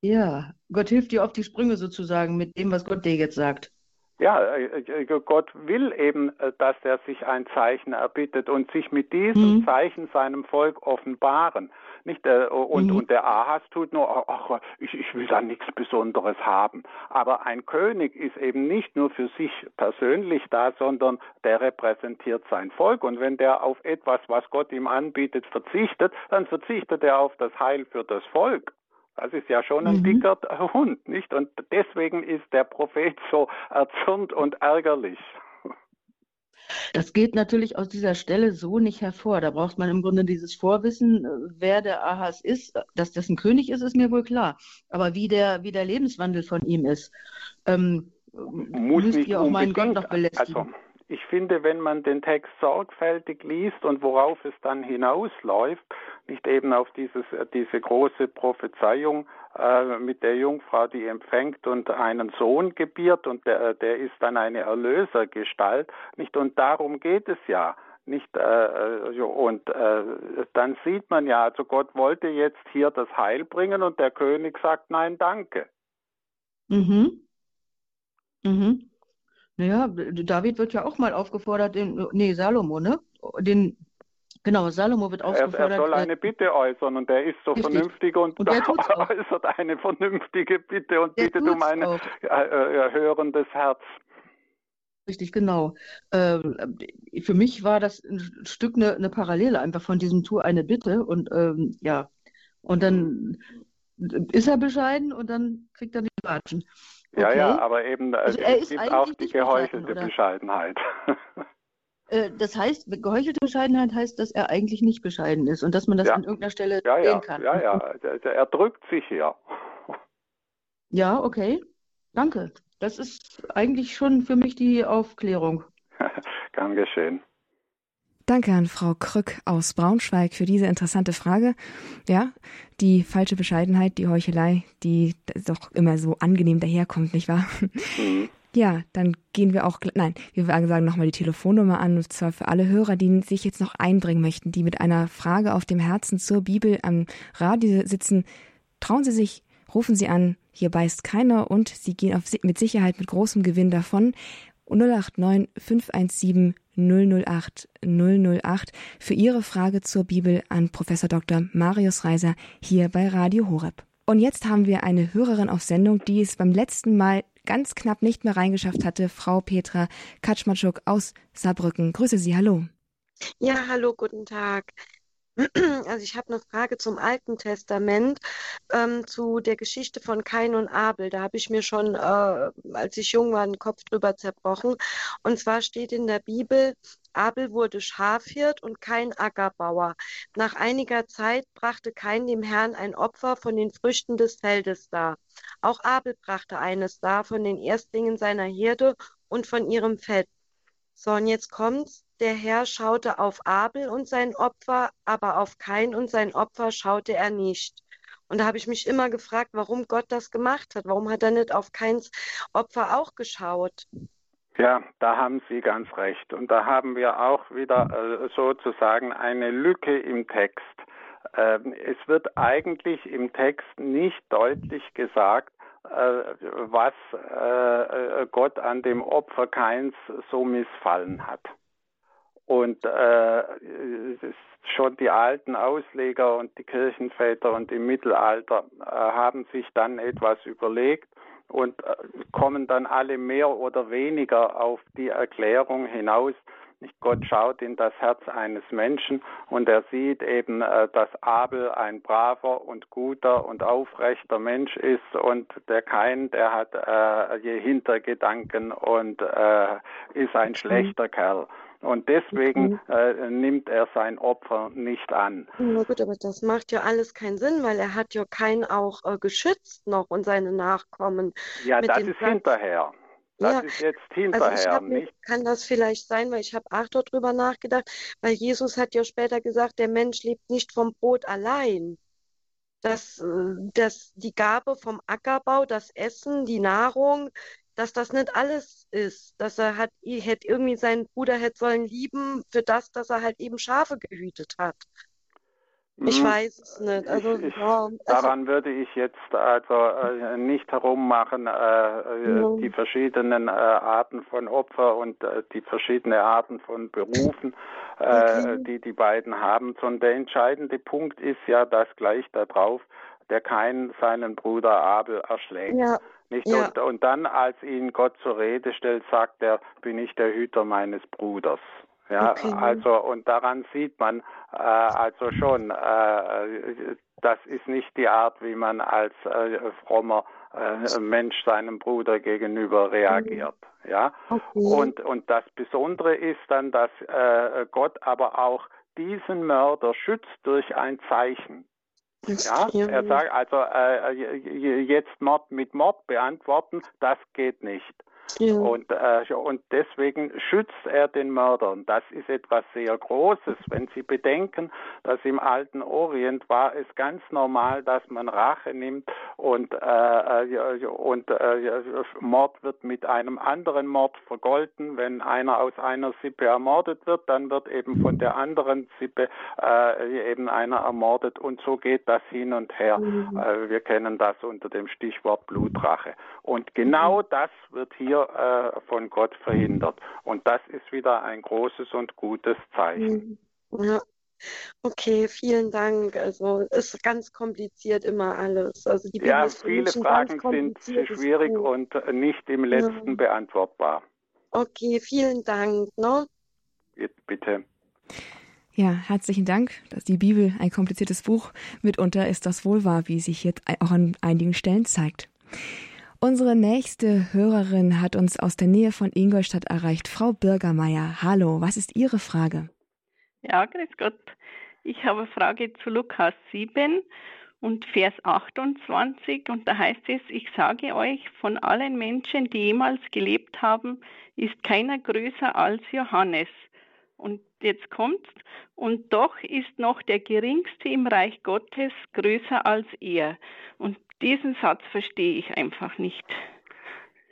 Ja, Gott hilft dir auf die Sprünge sozusagen mit dem, was Gott dir jetzt sagt. Ja, äh, äh, Gott will eben, äh, dass er sich ein Zeichen erbittet und sich mit diesem mhm. Zeichen seinem Volk offenbaren. Nicht, und, mhm. und der Ahas tut nur, ach, ich, ich will da nichts Besonderes haben. Aber ein König ist eben nicht nur für sich persönlich da, sondern der repräsentiert sein Volk. Und wenn der auf etwas, was Gott ihm anbietet, verzichtet, dann verzichtet er auf das Heil für das Volk. Das ist ja schon ein mhm. dicker Hund, nicht? Und deswegen ist der Prophet so erzürnt und ärgerlich. Das geht natürlich aus dieser Stelle so nicht hervor. Da braucht man im Grunde dieses Vorwissen, wer der Ahas ist. Dass das ein König ist, ist mir wohl klar. Aber wie der, wie der Lebenswandel von ihm ist, ähm, Muss müsst ihr auch meinen Gott noch belästigen. Also, ich finde, wenn man den Text sorgfältig liest und worauf es dann hinausläuft, nicht eben auf dieses, diese große Prophezeiung äh, mit der Jungfrau, die empfängt und einen Sohn gebiert und der, der ist dann eine Erlösergestalt, nicht? Und darum geht es ja nicht äh, und äh, dann sieht man ja, also Gott wollte jetzt hier das Heil bringen und der König sagt nein, danke. Mhm. Mhm. Naja, David wird ja auch mal aufgefordert, den, nee, Salomo, ne? Den, genau, Salomo wird aufgefordert. Er, er soll eine Bitte äußern und er ist so richtig. vernünftig und, und äußert eine vernünftige Bitte und der bittet um ein äh, äh, hörendes Herz. Richtig, genau. Ähm, für mich war das ein Stück eine, eine Parallele einfach von diesem Tour eine Bitte und ähm, ja, und dann ist er bescheiden und dann kriegt er die Watschen. Okay. Ja, ja, aber eben also es gibt auch die geheuchelte Bescheidenheit. Äh, das heißt, geheuchelte Bescheidenheit heißt, dass er eigentlich nicht bescheiden ist und dass man das ja. an irgendeiner Stelle ja, sehen ja, kann. Ja, ja, er drückt sich ja. Ja, okay. Danke. Das ist eigentlich schon für mich die Aufklärung. Gern geschehen. Danke an Frau Krück aus Braunschweig für diese interessante Frage. Ja, die falsche Bescheidenheit, die Heuchelei, die doch immer so angenehm daherkommt, nicht wahr? Mhm. Ja, dann gehen wir auch, nein, wir sagen nochmal die Telefonnummer an, und zwar für alle Hörer, die sich jetzt noch einbringen möchten, die mit einer Frage auf dem Herzen zur Bibel am Radio sitzen. Trauen Sie sich, rufen Sie an, hier beißt keiner und Sie gehen auf, mit Sicherheit mit großem Gewinn davon. 089 517 008 008 für Ihre Frage zur Bibel an Professor Dr. Marius Reiser hier bei Radio Horeb. Und jetzt haben wir eine Hörerin auf Sendung, die es beim letzten Mal ganz knapp nicht mehr reingeschafft hatte, Frau Petra Kaczmarczuk aus Saarbrücken. Grüße Sie, hallo. Ja, hallo, guten Tag. Also ich habe eine Frage zum Alten Testament, ähm, zu der Geschichte von Kain und Abel. Da habe ich mir schon, äh, als ich jung war, den Kopf drüber zerbrochen. Und zwar steht in der Bibel, Abel wurde Schafhirt und Kain Ackerbauer. Nach einiger Zeit brachte Kain dem Herrn ein Opfer von den Früchten des Feldes dar. Auch Abel brachte eines dar von den Erstlingen seiner Herde und von ihrem Fett. So, und jetzt kommt's. Der Herr schaute auf Abel und sein Opfer, aber auf Kain und sein Opfer schaute er nicht. Und da habe ich mich immer gefragt, warum Gott das gemacht hat. Warum hat er nicht auf Kains Opfer auch geschaut? Ja, da haben Sie ganz recht. Und da haben wir auch wieder äh, sozusagen eine Lücke im Text. Ähm, es wird eigentlich im Text nicht deutlich gesagt, äh, was äh, Gott an dem Opfer Keins so missfallen hat. Und äh, schon die alten Ausleger und die Kirchenväter und im Mittelalter äh, haben sich dann etwas überlegt und äh, kommen dann alle mehr oder weniger auf die Erklärung hinaus, Gott schaut in das Herz eines Menschen und er sieht eben, äh, dass Abel ein braver und guter und aufrechter Mensch ist und der Kain, der hat äh, je Hintergedanken und äh, ist ein schlechter Kerl. Und deswegen mhm. äh, nimmt er sein Opfer nicht an. Na gut, aber das macht ja alles keinen Sinn, weil er hat ja keinen auch äh, geschützt noch und seine Nachkommen. Ja, das ist Platz. hinterher. Das ja. ist jetzt hinterher also ich hab, nicht. Kann das vielleicht sein, weil ich habe auch darüber nachgedacht, weil Jesus hat ja später gesagt, der Mensch lebt nicht vom Brot allein. Dass, äh, dass die Gabe vom Ackerbau, das Essen, die Nahrung, dass das nicht alles ist, dass er hat, hätte irgendwie seinen Bruder hätte sollen lieben für das, dass er halt eben Schafe gehütet hat. Ich hm. weiß es nicht. Also, ich, ich, also, daran würde ich jetzt also äh, nicht herummachen, äh, ja. die verschiedenen äh, Arten von Opfer und äh, die verschiedenen Arten von Berufen, äh, okay. die die beiden haben, sondern der entscheidende Punkt ist ja, dass gleich darauf der kein seinen Bruder Abel erschlägt. Ja. Nicht? Ja. Und, und dann, als ihn Gott zur Rede stellt, sagt er, bin ich der Hüter meines Bruders. Ja, okay. also und daran sieht man äh, also schon, äh, das ist nicht die Art, wie man als äh, frommer äh, Mensch seinem Bruder gegenüber reagiert. Mhm. Ja, okay. und und das Besondere ist dann, dass äh, Gott aber auch diesen Mörder schützt durch ein Zeichen. Ja, er sagt also äh, jetzt Mord mit Mord beantworten, das geht nicht. Ja. Und, äh, und deswegen schützt er den Mörder. Und das ist etwas sehr Großes. Wenn Sie bedenken, dass im alten Orient war es ganz normal, dass man Rache nimmt und, äh, äh und äh, Mord wird mit einem anderen Mord vergolten. Wenn einer aus einer Sippe ermordet wird, dann wird eben von der anderen Sippe äh, eben einer ermordet. Und so geht das hin und her. Mhm. Äh, wir kennen das unter dem Stichwort Blutrache. Und genau das wird hier äh, von Gott verhindert. Und das ist wieder ein großes und gutes Zeichen. Mhm. Ja. Okay, vielen Dank. Also es ist ganz kompliziert immer alles. Also die ja, viele Fragen sind schwierig und nicht im letzten ja. beantwortbar. Okay, vielen Dank. Ne? Bitte. Ja, herzlichen Dank. Dass die Bibel ein kompliziertes Buch mitunter ist das wohl wahr, wie sich jetzt auch an einigen Stellen zeigt. Unsere nächste Hörerin hat uns aus der Nähe von Ingolstadt erreicht. Frau Bürgermeier, hallo, was ist Ihre Frage? Ja, grüß Gott. Ich habe eine Frage zu Lukas 7 und Vers 28 und da heißt es, ich sage euch, von allen Menschen, die jemals gelebt haben, ist keiner größer als Johannes. Und jetzt kommt's, und doch ist noch der geringste im Reich Gottes größer als er. Und diesen Satz verstehe ich einfach nicht.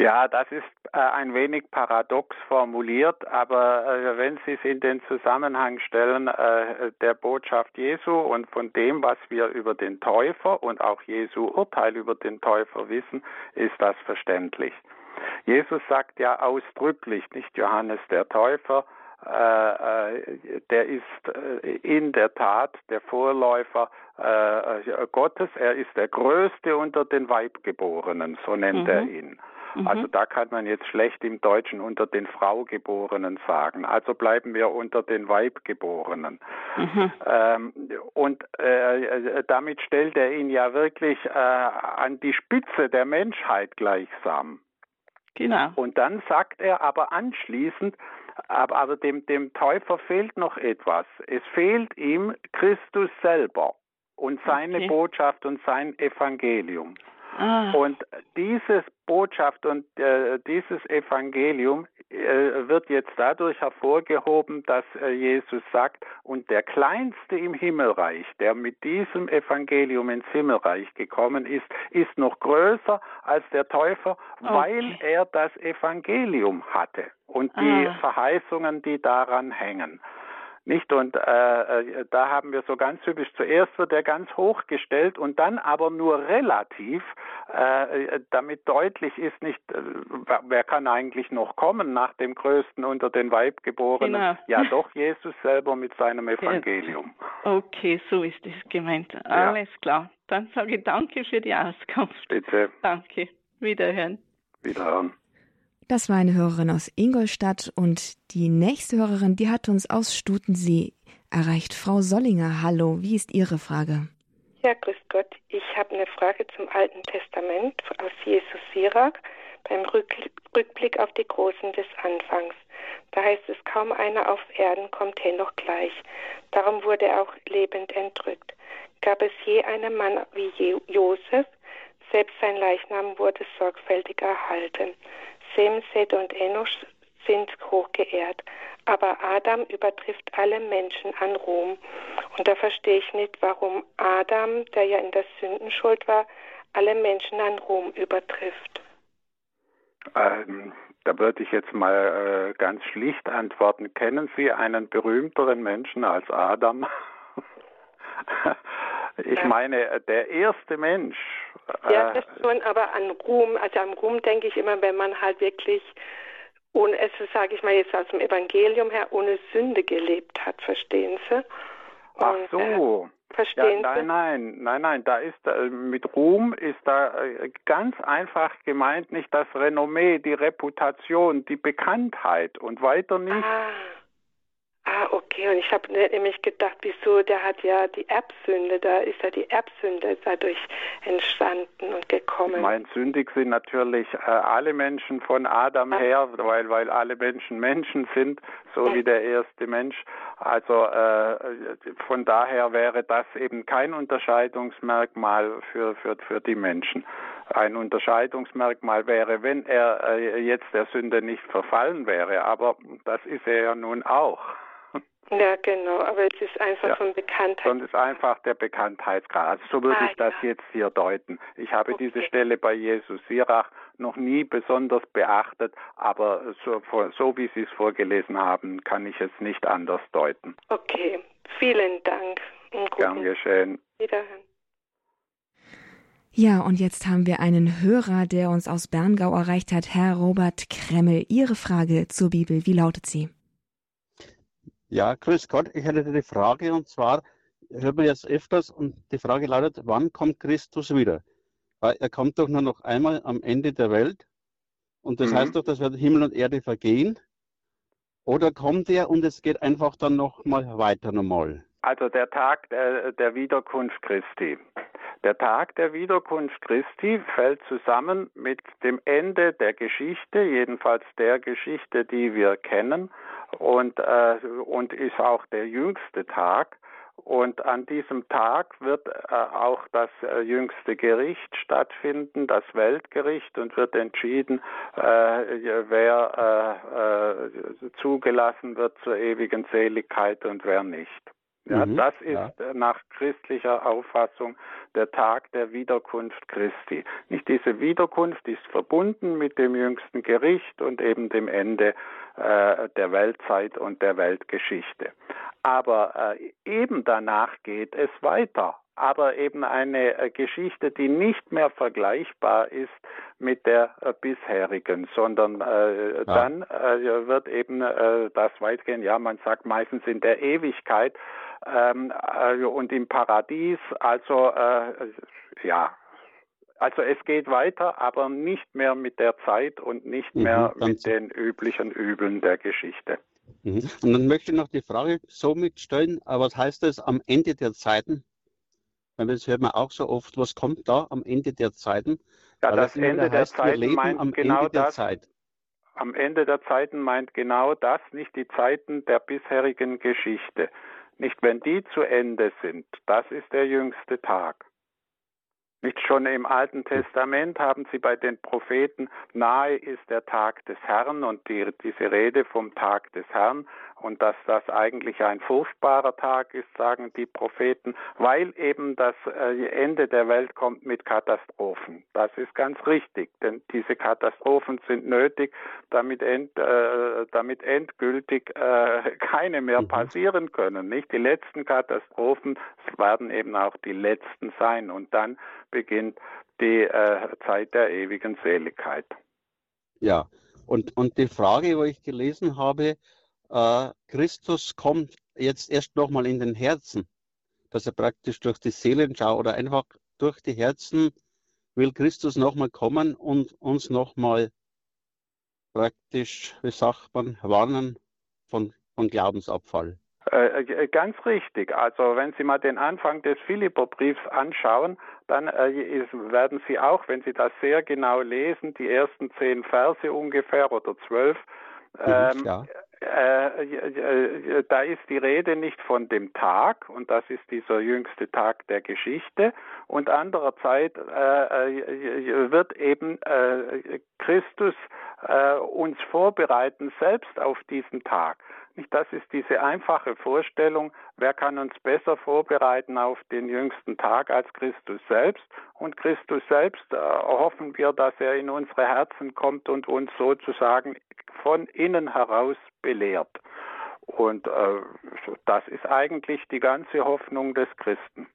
Ja, das ist äh, ein wenig paradox formuliert, aber äh, wenn Sie es in den Zusammenhang stellen äh, der Botschaft Jesu und von dem, was wir über den Täufer und auch Jesu Urteil über den Täufer wissen, ist das verständlich. Jesus sagt ja ausdrücklich, nicht Johannes der Täufer, der ist äh, in der Tat der Vorläufer Gottes. Er ist der Größte unter den Weibgeborenen, so nennt mhm. er ihn. Mhm. Also da kann man jetzt schlecht im Deutschen unter den Fraugeborenen sagen. Also bleiben wir unter den Weibgeborenen. Mhm. Ähm, und äh, damit stellt er ihn ja wirklich äh, an die Spitze der Menschheit gleichsam. Genau. Und dann sagt er aber anschließend, aber, aber dem, dem Täufer fehlt noch etwas. Es fehlt ihm Christus selber und seine okay. Botschaft und sein Evangelium. Ah. Und diese Botschaft und äh, dieses Evangelium äh, wird jetzt dadurch hervorgehoben, dass äh, Jesus sagt, und der Kleinste im Himmelreich, der mit diesem Evangelium ins Himmelreich gekommen ist, ist noch größer als der Täufer, okay. weil er das Evangelium hatte und die ah. Verheißungen, die daran hängen. Nicht? Und äh, äh, da haben wir so ganz typisch, zuerst wird er ganz hoch gestellt und dann aber nur relativ, äh, damit deutlich ist nicht, äh, wer kann eigentlich noch kommen nach dem Größten unter den Weibgeborenen? Genau. Ja, doch Jesus selber mit seinem Evangelium. Okay, so ist es gemeint. Alles ja. klar. Dann sage ich danke für die Auskunft. Bitte. Danke. Wiederhören. Wiederhören. Das war eine Hörerin aus Ingolstadt und die nächste Hörerin, die hat uns aus Stutensee erreicht. Frau Sollinger, hallo, wie ist Ihre Frage? Ja, grüß Gott. Ich habe eine Frage zum Alten Testament aus Jesus Sirach beim Rückblick auf die Großen des Anfangs. Da heißt es, kaum einer auf Erden kommt noch gleich. Darum wurde er auch lebend entrückt. Gab es je einen Mann wie Josef? Selbst sein Leichnam wurde sorgfältig erhalten. Sem, Seth und Enoch sind hochgeehrt. Aber Adam übertrifft alle Menschen an Ruhm. Und da verstehe ich nicht, warum Adam, der ja in der Sündenschuld war, alle Menschen an Ruhm übertrifft. Ähm, da würde ich jetzt mal äh, ganz schlicht antworten. Kennen Sie einen berühmteren Menschen als Adam? ich meine, der erste Mensch. Äh, ja, das schon, aber an Ruhm, also an Ruhm denke ich immer, wenn man halt wirklich ohne es, sage ich mal jetzt aus dem Evangelium her, ohne Sünde gelebt hat, verstehen Sie? Und, Ach so. Äh, verstehen ja, nein, Sie? Nein, nein, nein, da ist äh, mit Ruhm ist da äh, ganz einfach gemeint nicht das Renommee, die Reputation, die Bekanntheit und weiter nicht. Ah. Ah, okay. Und ich habe nämlich gedacht, wieso, der hat ja die Erbsünde, da ist ja die Erbsünde dadurch entstanden und gekommen. Mein sündig sind natürlich äh, alle Menschen von Adam ah. her, weil, weil alle Menschen Menschen sind, so ja. wie der erste Mensch. Also äh, von daher wäre das eben kein Unterscheidungsmerkmal für, für, für die Menschen. Ein Unterscheidungsmerkmal wäre, wenn er äh, jetzt der Sünde nicht verfallen wäre, aber das ist er ja nun auch. Ja, genau, aber es ist einfach ja. von Bekanntheit. Und es ist einfach der Bekanntheitsgrad. Also so würde ah, ich das ja. jetzt hier deuten. Ich habe okay. diese Stelle bei Jesus Sirach noch nie besonders beachtet, aber so, so wie Sie es vorgelesen haben, kann ich es nicht anders deuten. Okay, vielen Dank. Gern geschehen. Wiederhören. Ja, und jetzt haben wir einen Hörer, der uns aus Berngau erreicht hat. Herr Robert Kremmel, Ihre Frage zur Bibel, wie lautet sie? Ja, grüß Gott. Ich hätte eine Frage und zwar hört man jetzt öfters und die Frage lautet, wann kommt Christus wieder? Weil er kommt doch nur noch einmal am Ende der Welt und das mhm. heißt doch, dass wir Himmel und Erde vergehen. Oder kommt er und es geht einfach dann noch mal weiter normal? Also der Tag der, der Wiederkunft Christi. Der Tag der Wiederkunft Christi fällt zusammen mit dem Ende der Geschichte, jedenfalls der Geschichte, die wir kennen, und, äh, und ist auch der jüngste Tag. Und an diesem Tag wird äh, auch das äh, jüngste Gericht stattfinden, das Weltgericht, und wird entschieden, äh, wer äh, äh, zugelassen wird zur ewigen Seligkeit und wer nicht. Ja, mhm, das ist ja. nach christlicher Auffassung der Tag der Wiederkunft Christi. Nicht diese Wiederkunft ist verbunden mit dem jüngsten Gericht und eben dem Ende äh, der Weltzeit und der Weltgeschichte. Aber äh, eben danach geht es weiter aber eben eine äh, Geschichte, die nicht mehr vergleichbar ist mit der äh, bisherigen, sondern äh, ja. dann äh, wird eben äh, das weitgehen, ja, man sagt meistens in der Ewigkeit, ähm, äh, und im Paradies. Also ja, also es geht weiter, aber nicht mehr mit der Zeit und nicht mhm, mehr mit den üblichen Übeln der Geschichte. Mhm. Und dann möchte ich noch die Frage so mitstellen, aber was heißt das am Ende der Zeiten? Weil das hört man auch so oft, was kommt da am Ende der Zeiten? Ja, Weil das, das Ende der heißt, Zeiten meint am genau Ende das. Zeit. Am Ende der Zeiten meint genau das, nicht die Zeiten der bisherigen Geschichte. Nicht, wenn die zu Ende sind, das ist der jüngste Tag. Nicht schon im Alten Testament haben sie bei den Propheten, nahe ist der Tag des Herrn und die, diese Rede vom Tag des Herrn und dass das eigentlich ein furchtbarer Tag ist, sagen die Propheten, weil eben das äh, Ende der Welt kommt mit Katastrophen. Das ist ganz richtig, denn diese Katastrophen sind nötig, damit, end, äh, damit endgültig äh, keine mehr mhm. passieren können. Nicht die letzten Katastrophen werden eben auch die letzten sein und dann beginnt die äh, Zeit der ewigen Seligkeit. Ja, und, und die Frage, wo ich gelesen habe, äh, Christus kommt jetzt erst nochmal in den Herzen, dass er praktisch durch die Seelenschau oder einfach durch die Herzen will Christus nochmal kommen und uns nochmal praktisch, wie sagt man, warnen von, von Glaubensabfall. Äh, äh, ganz richtig. Also wenn Sie mal den Anfang des Philipperbriefs anschauen, dann äh, ist, werden Sie auch, wenn Sie das sehr genau lesen, die ersten zehn Verse ungefähr oder zwölf, ähm, ja. Äh, äh, da ist die Rede nicht von dem Tag, und das ist dieser jüngste Tag der Geschichte, und andererseits äh, wird eben Christus äh, uns vorbereiten selbst auf diesen Tag. Das ist diese einfache Vorstellung, wer kann uns besser vorbereiten auf den jüngsten Tag als Christus selbst? Und Christus selbst äh, hoffen wir, dass er in unsere Herzen kommt und uns sozusagen von innen heraus belehrt. Und äh, das ist eigentlich die ganze Hoffnung des Christen.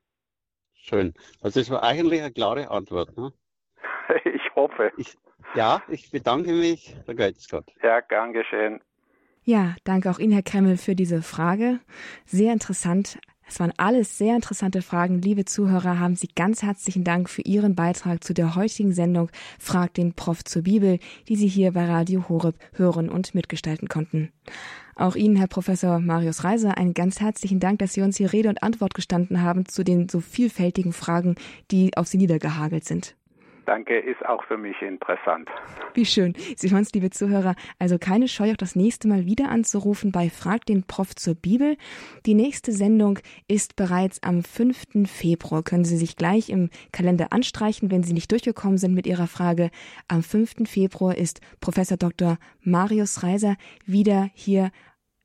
Schön. Also das war eigentlich eine klare Antwort. Ne? ich hoffe. Ich, ja, ich bedanke mich. Vergeht's Gott. Ja, gern geschehen. Ja, danke auch Ihnen, Herr Kremmel, für diese Frage. Sehr interessant. Es waren alles sehr interessante Fragen. Liebe Zuhörer, haben Sie ganz herzlichen Dank für Ihren Beitrag zu der heutigen Sendung Frag den Prof zur Bibel, die Sie hier bei Radio Horeb hören und mitgestalten konnten. Auch Ihnen, Herr Professor Marius Reiser, einen ganz herzlichen Dank, dass Sie uns hier Rede und Antwort gestanden haben zu den so vielfältigen Fragen, die auf Sie niedergehagelt sind. Danke, ist auch für mich interessant. Wie schön. Sie hören es, liebe Zuhörer. Also keine Scheu, auch das nächste Mal wieder anzurufen bei Frag den Prof zur Bibel. Die nächste Sendung ist bereits am 5. Februar. Können Sie sich gleich im Kalender anstreichen, wenn Sie nicht durchgekommen sind mit Ihrer Frage. Am 5. Februar ist Professor Dr. Marius Reiser wieder hier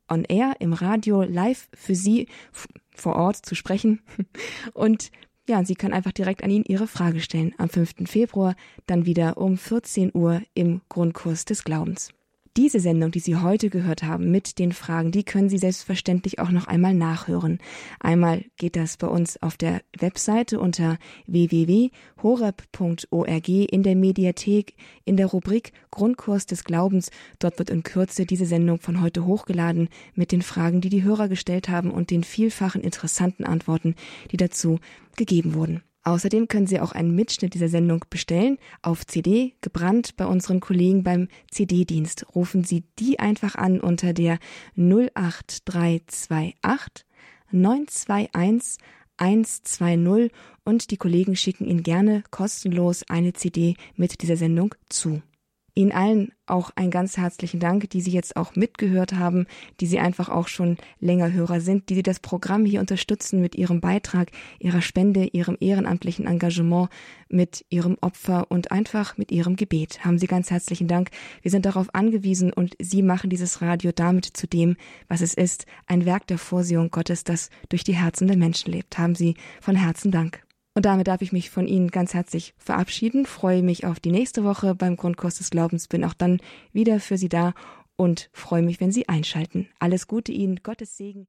on air im Radio live für Sie vor Ort zu sprechen. Und ja, Sie können einfach direkt an ihn Ihre Frage stellen. Am 5. Februar dann wieder um 14 Uhr im Grundkurs des Glaubens. Diese Sendung, die Sie heute gehört haben mit den Fragen, die können Sie selbstverständlich auch noch einmal nachhören. Einmal geht das bei uns auf der Webseite unter www.horeb.org in der Mediathek in der Rubrik Grundkurs des Glaubens. Dort wird in Kürze diese Sendung von heute hochgeladen mit den Fragen, die die Hörer gestellt haben und den vielfachen interessanten Antworten, die dazu gegeben wurden. Außerdem können Sie auch einen Mitschnitt dieser Sendung bestellen, auf CD, gebrannt bei unseren Kollegen beim CD-Dienst. Rufen Sie die einfach an unter der 08328 921 120 und die Kollegen schicken Ihnen gerne kostenlos eine CD mit dieser Sendung zu. Ihnen allen auch einen ganz herzlichen Dank, die Sie jetzt auch mitgehört haben, die Sie einfach auch schon länger Hörer sind, die Sie das Programm hier unterstützen mit Ihrem Beitrag, Ihrer Spende, Ihrem ehrenamtlichen Engagement, mit Ihrem Opfer und einfach mit Ihrem Gebet. Haben Sie ganz herzlichen Dank. Wir sind darauf angewiesen und Sie machen dieses Radio damit zu dem, was es ist, ein Werk der Vorsehung Gottes, das durch die Herzen der Menschen lebt. Haben Sie von Herzen Dank. Und damit darf ich mich von Ihnen ganz herzlich verabschieden, freue mich auf die nächste Woche beim Grundkurs des Glaubens, bin auch dann wieder für Sie da und freue mich, wenn Sie einschalten. Alles Gute Ihnen, Gottes Segen.